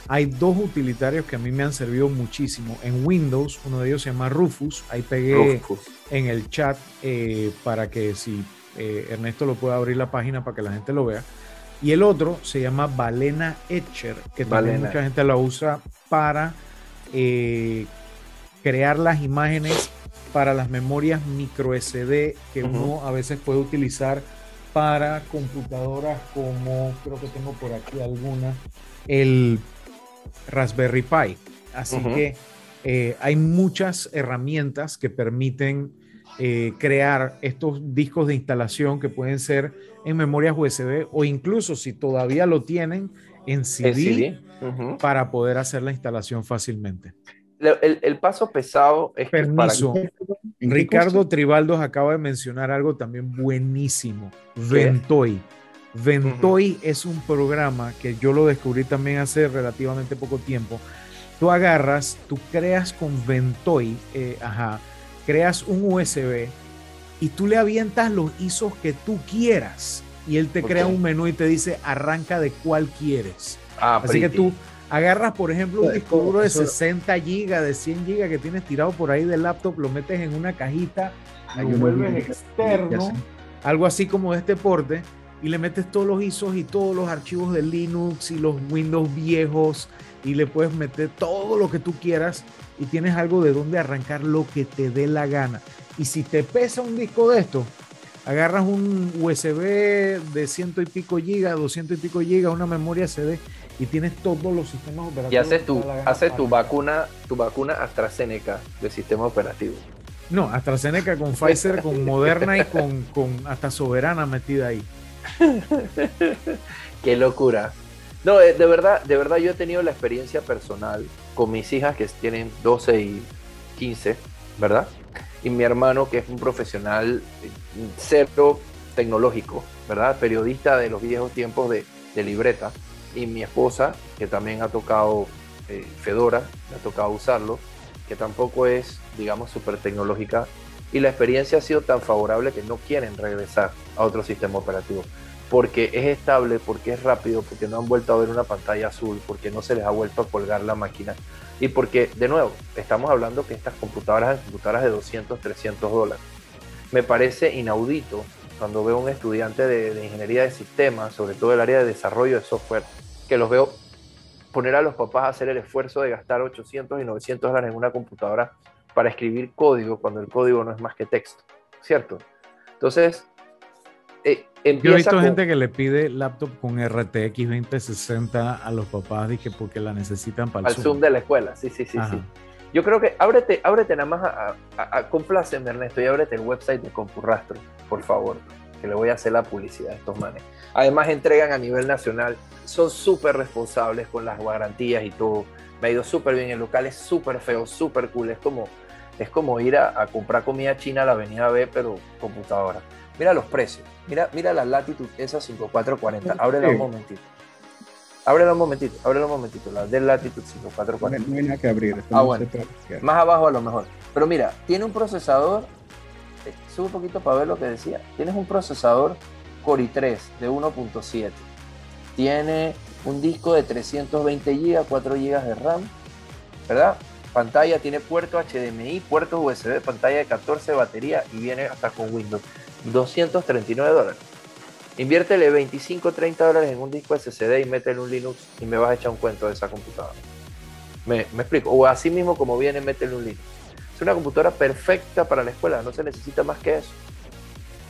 Hay dos utilitarios que a mí me han servido muchísimo. En Windows, uno de ellos se llama Rufus. Ahí pegué en el chat eh, para que si eh, Ernesto lo pueda abrir la página para que la gente lo vea. Y el otro se llama Balena Etcher, que también mucha gente lo usa para eh, crear las imágenes para las memorias micro SD que uno a veces puede utilizar para computadoras como, creo que tengo por aquí alguna, el Raspberry Pi. Así que eh, hay muchas herramientas que permiten eh, crear estos discos de instalación que pueden ser en memorias USB o incluso si todavía lo tienen en CD, para poder hacer la instalación fácilmente. El, paso pesado es Permiso. Ricardo Tribaldos acaba de mencionar algo también buenísimo. Ventoy. Ventoy es un programa que yo lo descubrí también hace relativamente poco tiempo. Tú agarras, tú creas con Ventoy, eh, ajá, creas un USB y tú le avientas los ISOs que tú quieras y él te crea un menú y te dice arranca de cuál quieres. Ah, Así que tú agarras, por ejemplo, un disco duro de 60 gigas, de 100 gigas que tienes tirado por ahí del laptop, lo metes en una cajita, lo vuelves externo, algo así como de este porte, y le metes todos los ISOs y todos los archivos de Linux y los Windows viejos, y le puedes meter todo lo que tú quieras, y tienes algo de donde arrancar lo que te dé la gana. Y si te pesa un disco de esto, agarras un USB de ciento y pico gigas, 200 y pico gigas, una memoria CD y tienes todos los sistemas operativos. Y haces tu, hace tu vacuna, tu vacuna AstraZeneca de sistema operativo. No, AstraZeneca con Pfizer, con Moderna y con, con hasta Soberana metida ahí. Qué locura. No, eh, de verdad, de verdad yo he tenido la experiencia personal con mis hijas que tienen 12 y 15, ¿verdad? Y mi hermano que es un profesional eh, cero tecnológico, ¿verdad? Periodista de los viejos tiempos de, de libreta. Y mi esposa, que también ha tocado eh, Fedora, le ha tocado usarlo, que tampoco es, digamos, súper tecnológica, y la experiencia ha sido tan favorable que no quieren regresar a otro sistema operativo, porque es estable, porque es rápido, porque no han vuelto a ver una pantalla azul, porque no se les ha vuelto a colgar la máquina, y porque, de nuevo, estamos hablando que estas computadoras son computadoras de 200, 300 dólares. Me parece inaudito cuando veo un estudiante de, de ingeniería de sistemas, sobre todo el área de desarrollo de software, que los veo poner a los papás a hacer el esfuerzo de gastar 800 y 900 dólares en una computadora para escribir código cuando el código no es más que texto, ¿cierto? Entonces, eh, Yo he visto gente que le pide laptop con RTX 2060 a los papás que porque la necesitan para el Zoom. de la escuela, sí, sí, sí, sí. Yo creo que ábrete, ábrete nada más a, a, a compláceme Ernesto y ábrete el website de Compurrastro, por favor, que le voy a hacer la publicidad a estos manes. Además entregan a nivel nacional, son súper responsables con las garantías y todo. Me ha ido súper bien, el local es súper feo, súper cool, es como, es como ir a, comprar comida china a la avenida B, pero computadora. Mira los precios, mira, mira la latitud, esa 5440, ábrela un momentito. Ábrela un momentito, ábrela un momentito, la del latitud 5440. No hay nada que abrir. Ah, bueno. Más abajo a lo mejor. Pero mira, tiene un procesador, eh, sube un poquito para ver lo que decía, tienes un procesador Core i3 de 1.7. Tiene un disco de 320 GB, 4 GB de RAM, ¿verdad? Pantalla tiene puerto HDMI, puerto USB, pantalla de 14, batería y viene hasta con Windows. 239 dólares. Inviértele 25, 30 dólares en un disco SSD y métele un Linux y me vas a echar un cuento de esa computadora. Me, explico. O así mismo como viene, métele un Linux. Es una computadora perfecta para la escuela, no se necesita más que eso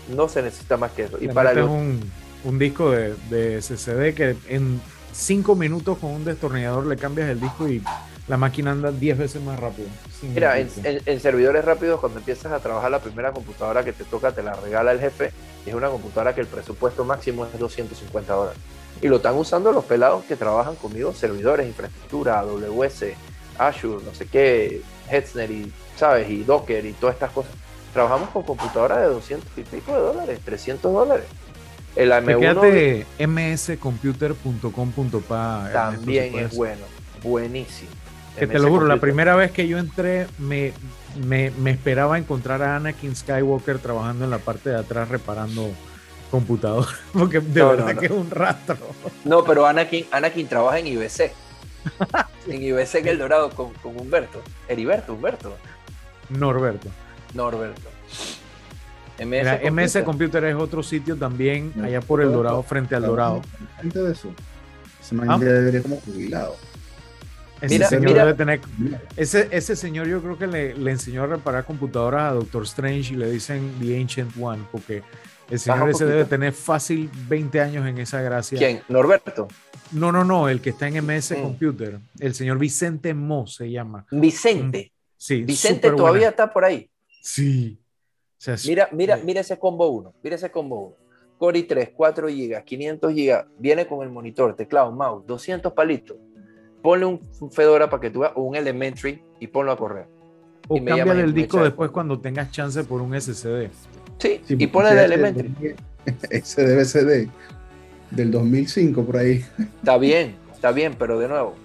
no se necesita más que eso. Y para un, un, disco de, de, SSD que en 5 minutos con un destornillador le cambias el disco y la máquina anda 10 veces más rápido. Mira, en, servidores rápidos, cuando empiezas a trabajar la primera computadora que te toca, te la regala el jefe, y es una computadora que el presupuesto máximo es 250 dólares. Y lo están usando los pelados que trabajan conmigo, servidores, infraestructura, AWS, Azure, no sé qué, Hetzner y, ¿sabes? Y Docker y todas estas cosas trabajamos con computadoras de 200 y pico de dólares, 300 dólares. El AM1 mscomputer.com.pa también es bueno, buenísimo. Que te lo juro, la primera vez que yo entré me, me, me, esperaba encontrar a Anakin Skywalker trabajando en la parte de atrás reparando computador, porque de verdad que es un rastro. No, pero Anakin, Anakin trabaja en IBC. en IBC en El Dorado con, con Humberto. Heriberto, Humberto. Norberto. Norberto. MS, MS Computer es otro sitio también, allá por El Dorado, frente al Dorado. de eso. Ese man ¿Ah? debería como jubilado. Ese mira, señor debe tener. Ese, ese señor yo creo que le, le, enseñó a reparar computadoras a Doctor Strange y le dicen The Ancient One, porque el señor ese debe tener fácil 20 años en esa gracia. ¿Quién? ¿Norberto? No, no, no, el que está en MS mm. Computer. El señor Vicente Mo se llama. Vicente. Sí. Vicente todavía está por ahí. Sí. mira, mira, mira ese combo 1. Mira ese combo 1. Core i3, 4 GB, 500 GB. Viene con el monitor, teclado, mouse, 200 palitos. Ponle un Fedora para que tú veas, o un Elementary y ponlo a correr. O cambia el disco después cuando tengas chance por un SSD. Sí, y ponle el Elementary. Ese debe ser del 2005 por ahí. Está bien, está bien, pero de nuevo,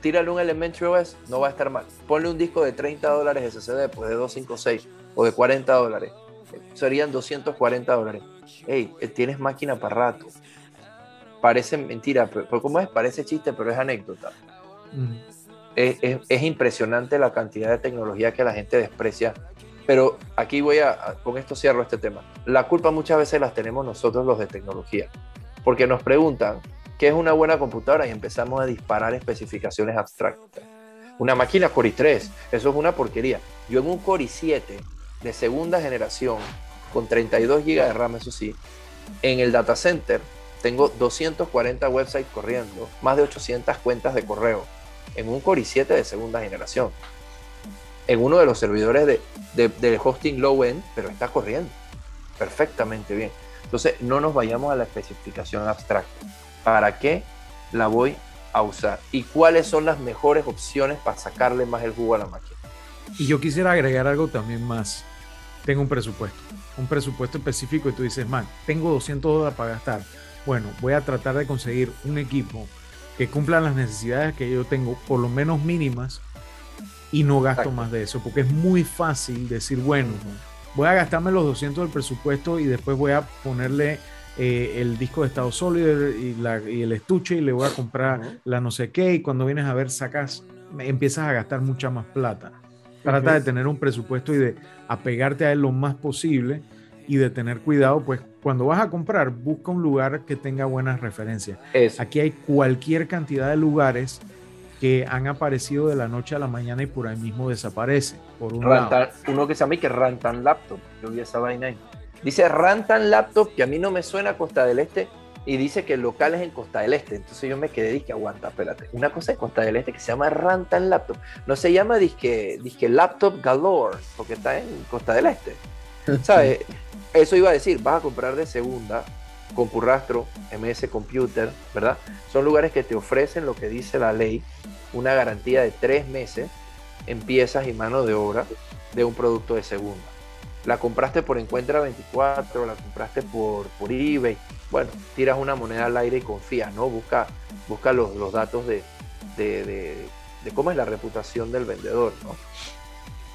tírale un Elementary OS, no va a estar mal. Ponle un disco de 30 dólares SSD, pues de 256 o de 40 dólares. Serían 240 dólares. Hey, eh, tienes máquina para rato. Parece mentira, pero ¿cómo es? Parece chiste, pero es anécdota. Es, es, impresionante la cantidad de tecnología que la gente desprecia. Pero aquí voy a, con esto cierro este tema. La culpa muchas veces las tenemos nosotros los de tecnología, porque nos preguntan, ¿qué es una buena computadora? Y empezamos a disparar especificaciones abstractas. Una máquina Core i3, eso es una porquería. Yo en un Core i7 de segunda generación, con 32 GB de RAM, eso sí, en el data center tengo 240 websites corriendo, más de 800 cuentas de correo, en un Core i7 de segunda generación, en uno de los servidores de, de, hosting low end, pero está corriendo perfectamente bien. Entonces, no nos vayamos a la especificación abstracta. ¿Para qué la voy a usar? ¿Y cuáles son las mejores opciones para sacarle más el jugo a la máquina? Y yo quisiera agregar algo también más. Tengo un presupuesto, un presupuesto específico y tú dices, man, tengo 200 dólares para gastar. Bueno, voy a tratar de conseguir un equipo que cumpla las necesidades que yo tengo, por lo menos mínimas, y no gasto más de eso, porque es muy fácil decir, bueno, voy a gastarme los 200 del presupuesto y después voy a ponerle eh, el disco de estado sólido y, y, el estuche y le voy a comprar la no sé qué y cuando vienes a ver sacas, empiezas a gastar mucha más plata. Trata de tener un presupuesto y de apegarte a él lo más posible y de tener cuidado, pues cuando vas a comprar, busca un lugar que tenga buenas referencias. Aquí hay cualquier cantidad de lugares que han aparecido de la noche a la mañana y por ahí mismo desaparece. Por un Uno que se llama que Rantan Laptop, yo vi esa vaina ahí. Dice Rantan Laptop, que a mí no me suena a Costa del Este, y dice que el local es en Costa del Este. Entonces yo me quedé, dije, aguanta, espérate. Una cosa en Costa del Este que se llama Rantan Laptop. No se llama disque, disque Laptop Galore, porque está en Costa del Este. ¿Sabes? Eso iba a decir, vas a comprar de segunda, Compurrastro, MS Computer, ¿verdad? Son lugares que te ofrecen lo que dice la ley, una garantía de tres meses en piezas y mano de obra de un producto de segunda la compraste por Encuentra 24, la compraste por, por eBay, bueno, tiras una moneda al aire y confías, ¿no? Busca, busca los, los datos de, de, cómo es la reputación del vendedor, ¿no?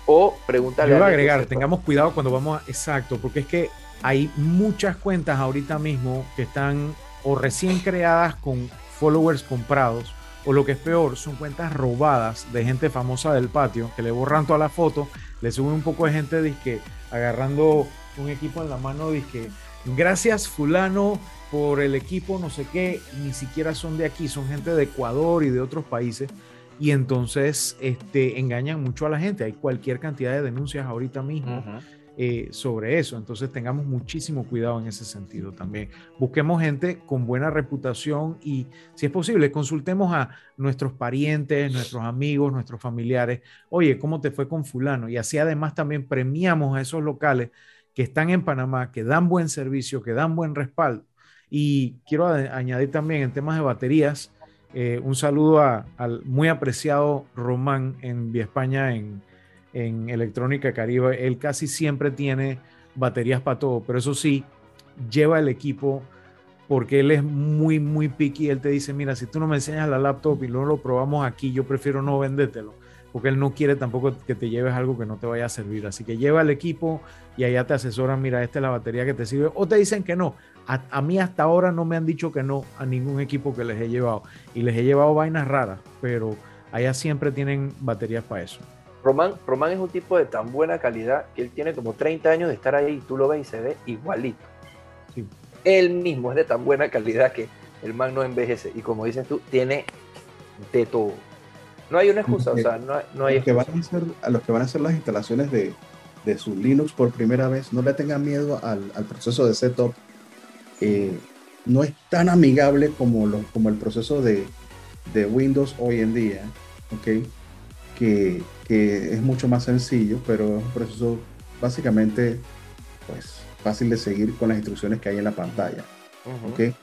O pregúntale. Yo voy a agregar, tengamos cuidado cuando vamos a. Exacto, porque es que hay muchas cuentas ahorita mismo que están o recién creadas con followers comprados, o lo que es peor, son cuentas robadas de gente famosa del patio que le borran toda la foto, le suben un poco de gente que agarrando un equipo en la mano, que gracias fulano por el equipo, no sé qué, ni siquiera son de aquí, son gente de Ecuador y de otros países. Y entonces este, engañan mucho a la gente. Hay cualquier cantidad de denuncias ahorita mismo. Eh, sobre eso. Entonces tengamos muchísimo cuidado en ese sentido también. Busquemos gente con buena reputación y, si es posible, consultemos a nuestros parientes, nuestros amigos, nuestros familiares. Oye, ¿cómo te fue con fulano? Y así además también premiamos a esos locales que están en Panamá, que dan buen servicio, que dan buen respaldo. Y quiero añadir también en temas de baterías, eh, un saludo al muy apreciado Román en Vía España, en, en Electrónica Caribe, él casi siempre tiene baterías para todo, pero eso sí, lleva el equipo porque él es muy, muy picky. Él te dice, mira, si tú no me enseñas la laptop y luego lo probamos aquí, yo prefiero no vendértelo. porque él no quiere tampoco que te lleves algo que no te vaya a servir. Así que lleva al equipo y allá te asesoran, mira, esta es la batería que te sirve, o te dicen que no. A, a, mí hasta ahora no me han dicho que no a ningún equipo que les he llevado. Y les he llevado vainas raras, pero allá siempre tienen baterías para eso. Román, Román es un tipo de tan buena calidad que él tiene como 30 años de estar ahí y tú lo ves y se ve igualito. Sí. Él mismo es de tan buena calidad que el man no envejece. Y como dices tú, tiene de todo. No hay una excusa, o sea, no, no hay a, los que van a, hacer, a los que van a hacer las instalaciones de, de su Linux por primera vez, no le tengan miedo al, al proceso de setup. Eh, no es tan amigable como, lo, como el proceso de, de Windows hoy en día, ¿ok? Que, que, es mucho más sencillo, pero es un proceso básicamente pues, fácil de seguir con las instrucciones que hay en la pantalla, ¿ok?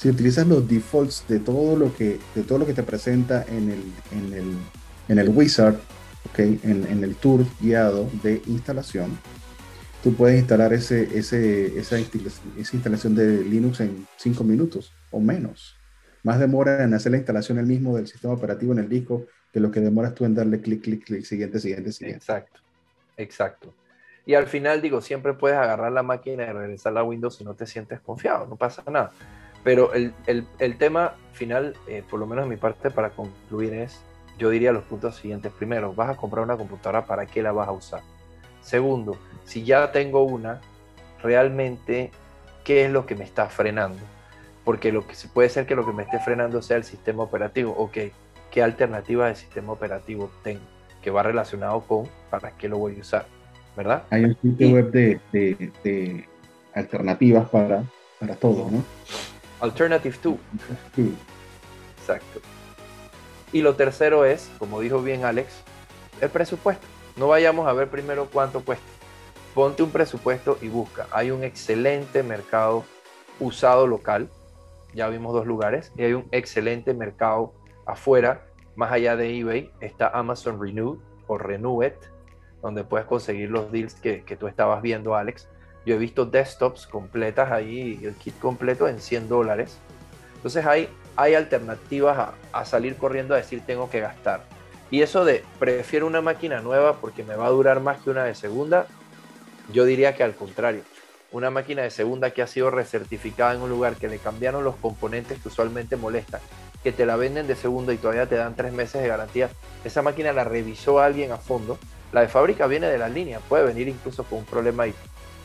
si utilizas los defaults de todo lo que, de todo lo que te presenta en el, en el, en el wizard, okay, en, en, el tour guiado de instalación, tú puedes instalar ese, ese, esa, esa instalación de Linux en 5 minutos o menos. Más demora en hacer la instalación el mismo del sistema operativo en el disco que lo que demoras tú en darle clic, clic, clic, siguiente, siguiente, siguiente. Exacto, exacto. Y al final, digo, siempre puedes agarrar la máquina y regresar a Windows si no te sientes confiado, no pasa nada. Pero el, el, el tema final, eh, por lo menos de mi parte, para concluir es, yo diría los puntos siguientes. Primero, vas a comprar una computadora, ¿para qué la vas a usar? Segundo, si ya tengo una, realmente, ¿qué es lo que me está frenando? Porque lo que puede ser que lo que me esté frenando sea el sistema operativo. Ok, ¿qué alternativa de sistema operativo tengo? Que va relacionado con para qué lo voy a usar, ¿verdad? Hay un sitio web de, de, de alternativas para, para todo, ¿no? Alternative 2. Exacto. Y lo tercero es, como dijo bien Alex, el presupuesto. No vayamos a ver primero cuánto cuesta. Ponte un presupuesto y busca. Hay un excelente mercado usado local. Ya vimos dos lugares. Y hay un excelente mercado afuera. Más allá de eBay está Amazon Renew o Renewet, donde puedes conseguir los deals que, que tú estabas viendo, Alex yo he visto desktops completas ahí, el kit completo en 100 dólares. Entonces hay, hay alternativas a, salir corriendo a decir tengo que gastar. Y eso de prefiero una máquina nueva porque me va a durar más que una de segunda, yo diría que al contrario. Una máquina de segunda que ha sido recertificada en un lugar que le cambiaron los componentes que usualmente molestan, que te la venden de segunda y todavía te dan tres meses de garantía. Esa máquina la revisó alguien a fondo. La de fábrica viene de la línea, puede venir incluso con un problema y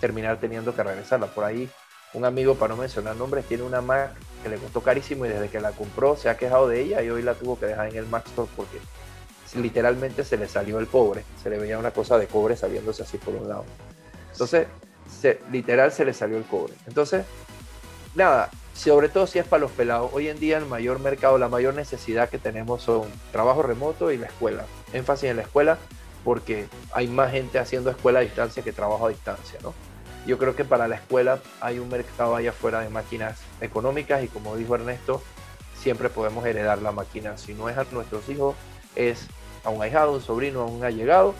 terminar teniendo que regresarla. Por ahí, un amigo, para no mencionar nombres, tiene una Mac que le costó carísimo y desde que la compró se ha quejado de ella y hoy la tuvo que dejar en el Mac Store porque literalmente se le salió el cobre, se le veía una cosa de cobre saliéndose así por un lado. Entonces, se, literal se le salió el cobre. Entonces, nada, sobre todo si es para los pelados, hoy en día el mayor mercado, la mayor necesidad que tenemos son trabajo remoto y la escuela. Énfasis en la escuela porque hay más gente haciendo escuela a distancia que trabajo a distancia, ¿no? Yo creo que para la escuela hay un mercado allá afuera de máquinas económicas y como dijo Ernesto, siempre podemos heredar la máquina. Si no es a nuestros hijos, es a un ahijado, un sobrino, a un allegado,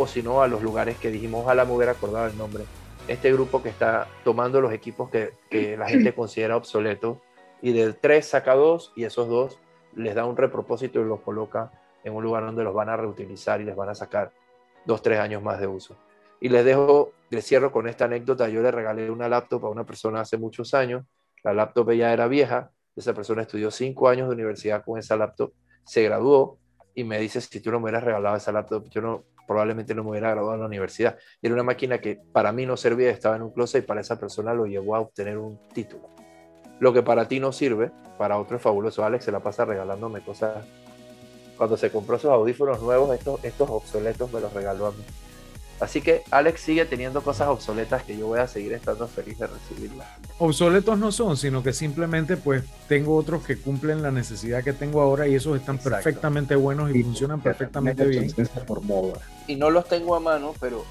o si no a los lugares que dijimos, ojalá me hubiera acordado el nombre. Este grupo que está tomando los equipos que, que la gente considera obsoletos y de tres saca dos y esos dos les da un repropósito y los coloca en un lugar donde los van a reutilizar y les van a sacar dos, tres años más de uso. Y les dejo, les cierro con esta anécdota. Yo le regalé una laptop a una persona hace muchos años. La laptop ya era vieja. Esa persona estudió cinco años de universidad con esa laptop, se graduó y me dice, si tú no me hubieras regalado esa laptop, yo no, probablemente no me hubiera graduado en la universidad. Era una máquina que para mí no servía, estaba en un closet y para esa persona lo llevó a obtener un título. Lo que para ti no sirve, para otro es fabuloso. Alex se la pasa regalándome cosas cuando se compró sus audífonos nuevos, estos, estos obsoletos me los regaló a mí. Así que Alex sigue teniendo cosas obsoletas que yo voy a seguir estando feliz de recibirlas. Obsoletos no son, sino que simplemente pues tengo otros que cumplen la necesidad que tengo ahora y esos están perfectamente buenos y, funcionan perfectamente bien. Por moda. Y no los tengo a mano, pero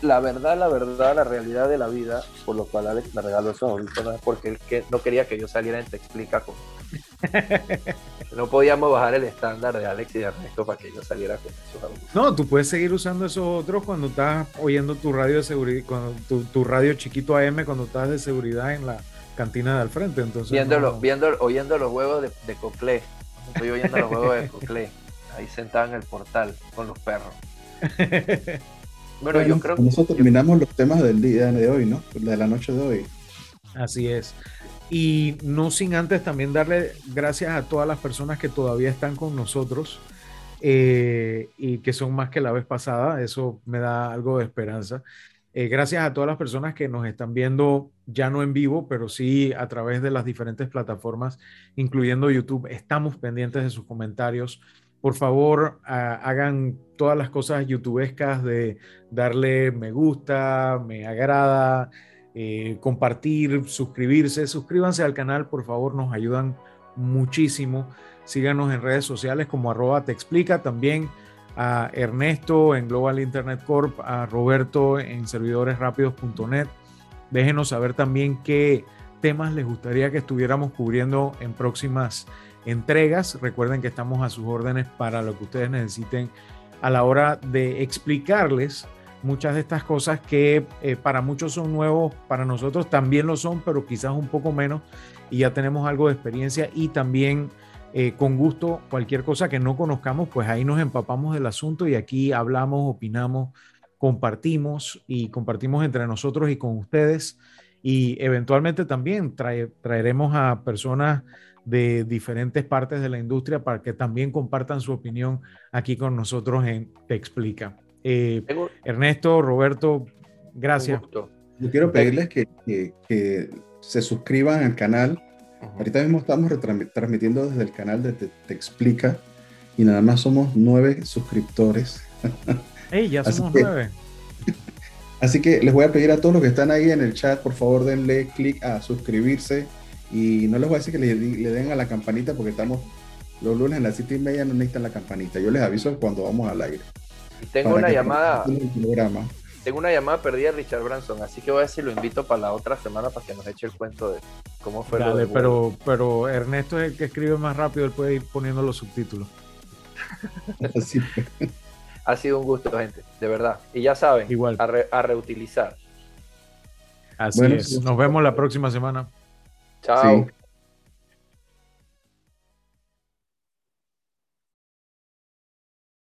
la verdad, la verdad, la realidad de la vida, por lo cual Alex me regaló esos audífonos es porque él que no quería que yo saliera en Te Explica con no podíamos bajar el estándar de Alex y de Ernesto para que yo saliera con esos No, tú puedes seguir usando esos otros cuando estás oyendo tu radio de seguridad, cuando tu, radio chiquito AM cuando estás de seguridad en la cantina de al frente. Entonces, viendo, oyendo los huevos de, de Estoy oyendo los huevos de Coclé. ahí sentada en el portal con los perros. bueno, yo creo que... Nosotros terminamos los temas del día de hoy, ¿no? De la noche de hoy. Así es. Y no sin antes también darle gracias a todas las personas que todavía están con nosotros eh, y que son más que la vez pasada. Eso me da algo de esperanza. Eh, gracias a todas las personas que nos están viendo ya no en vivo, pero sí a través de las diferentes plataformas, incluyendo YouTube. Estamos pendientes de sus comentarios. Por favor, hagan todas las cosas youtubescas de darle me gusta, me agrada, eh, compartir, suscribirse. Suscríbanse al canal, por favor, nos ayudan muchísimo. Síganos en redes sociales como arroba te explica también a Ernesto en Global Internet Corp, a Roberto en servidoresrápidos.net. Déjenos saber también qué temas les gustaría que estuviéramos cubriendo en próximas entregas. Recuerden que estamos a sus órdenes para lo que ustedes necesiten a la hora de explicarles muchas de estas cosas que eh, para muchos son nuevos, para nosotros también lo son, pero quizás un poco menos y ya tenemos algo de experiencia y también eh, con gusto, cualquier cosa que no conozcamos, pues ahí nos empapamos del asunto y aquí hablamos, opinamos, compartimos y compartimos entre nosotros y con ustedes. Y eventualmente también traeremos a personas de diferentes partes de la industria para que también compartan su opinión aquí con nosotros en Te Explica. Eh, Ernesto, Roberto, gracias. Yo quiero pedirles que, que se suscriban al canal Ahorita mismo estamos transmitiendo desde el canal de Te, Explica y nada más somos nueve suscriptores. ¡Ey, ya somos nueve! Así que les voy a pedir a todos los que están ahí en el chat, por favor denle clic a suscribirse y no les voy a decir que le, den a la campanita porque estamos los lunes a las siete y media no necesitan la campanita. Yo les aviso cuando vamos al aire. Y tengo una llamada. Tengo una llamada perdida de Richard Branson, así que voy a ver si lo invito para la otra semana para que nos eche el cuento de cómo fue Dale, pero, pero Ernesto es el que escribe más rápido, él puede ir poniendo los subtítulos. ha sido un gusto, gente, de verdad. Y ya saben, Igual. A, reutilizar. Así es. Nos vemos la próxima semana. Chao.